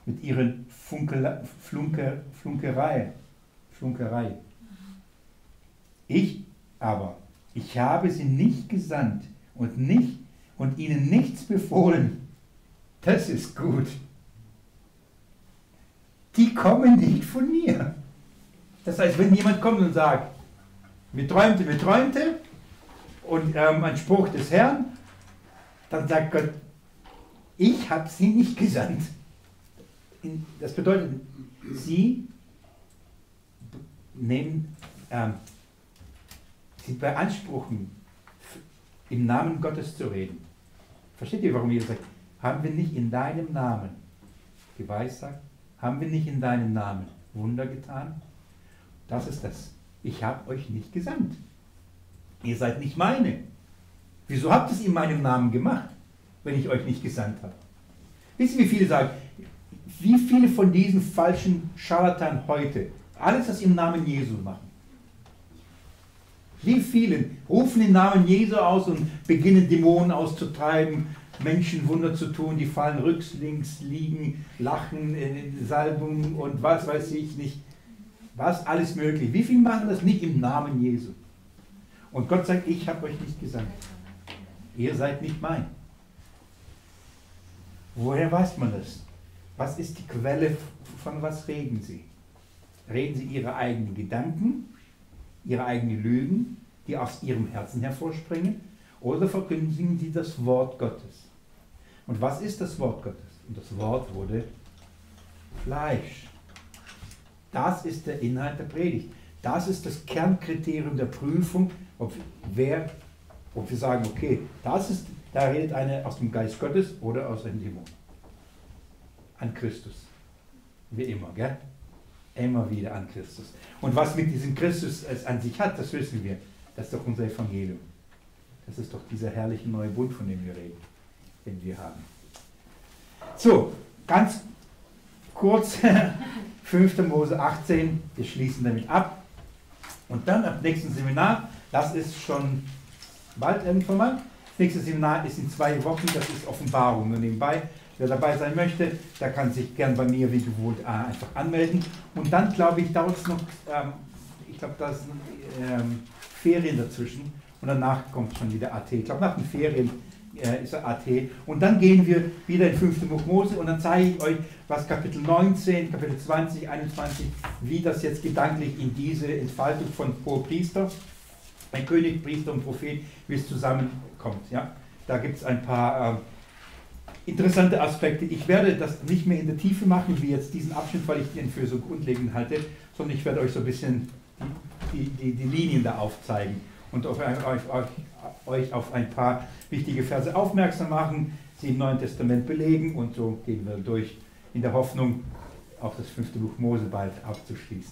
mit ihren Funkel, Flunker, Flunkerei, Flunkerei. Ich aber, ich habe sie nicht gesandt, und nicht und ihnen nichts befohlen. Das ist gut. Die kommen nicht von mir. Das heißt, wenn jemand kommt und sagt, wir träumte, wir träumte, und ähm, ein Spruch des Herrn, dann sagt Gott, ich habe sie nicht gesandt. Das bedeutet, sie nehmen, ähm, sie beanspruchen, im Namen Gottes zu reden. Versteht ihr, warum Jesus sagt, haben wir nicht in deinem Namen geweissagt? Haben wir nicht in deinem Namen Wunder getan? Das ist das. Ich habe euch nicht gesandt. Ihr seid nicht meine. Wieso habt ihr es in meinem Namen gemacht, wenn ich euch nicht gesandt habe? Wisst ihr, wie viele sagen, wie viele von diesen falschen Scharlatanen heute alles das im Namen Jesu machen? Wie viele rufen den Namen Jesu aus und beginnen Dämonen auszutreiben, Menschen Wunder zu tun, die fallen rücks, links, liegen, lachen, in Salbung und was weiß ich nicht. Was alles möglich. Wie viele machen das nicht im Namen Jesu? Und Gott sagt, ich habe euch nicht gesandt. Ihr seid nicht mein. Woher weiß man das? Was ist die Quelle, von was reden sie? Reden sie ihre eigenen Gedanken, ihre eigenen Lügen, die aus ihrem Herzen hervorspringen? Oder verkündigen sie das Wort Gottes? Und was ist das Wort Gottes? Und das Wort wurde Fleisch. Das ist der Inhalt der Predigt. Das ist das Kernkriterium der Prüfung, ob, wer, ob wir sagen, okay, das ist, da redet einer aus dem Geist Gottes oder aus einem Dämon. An Christus. Wie immer, gell? Immer wieder an Christus. Und was mit diesem Christus es an sich hat, das wissen wir. Das ist doch unser Evangelium. Das ist doch dieser herrliche neue Bund, von dem wir reden, den wir haben. So, ganz kurz, 5. Mose 18, wir schließen damit ab. Und dann am nächsten Seminar, das ist schon bald irgendwann mal, das nächste Seminar ist in zwei Wochen, das ist Offenbarung. Nur nebenbei, wer dabei sein möchte, der kann sich gern bei mir wie gewohnt äh, einfach anmelden. Und dann, glaube ich, dauert es noch, ähm, ich glaube, da sind ähm, Ferien dazwischen und danach kommt schon wieder AT. Ich glaube, nach den Ferien äh, ist AT. Und dann gehen wir wieder in 5. Buch Mose und dann zeige ich euch, was Kapitel 19, Kapitel 20, 21, wie das jetzt gedanklich in diese Entfaltung von Priester, ein König, Priester und Prophet, wie es zusammenkommt. Ja? Da gibt es ein paar äh, interessante Aspekte. Ich werde das nicht mehr in der Tiefe machen, wie jetzt diesen Abschnitt, weil ich den für so grundlegend halte, sondern ich werde euch so ein bisschen die, die, die Linien da aufzeigen und auf, auf, auf, euch auf ein paar wichtige Verse aufmerksam machen, sie im Neuen Testament belegen und so gehen wir durch in der Hoffnung, auch das fünfte Buch Mose bald abzuschließen.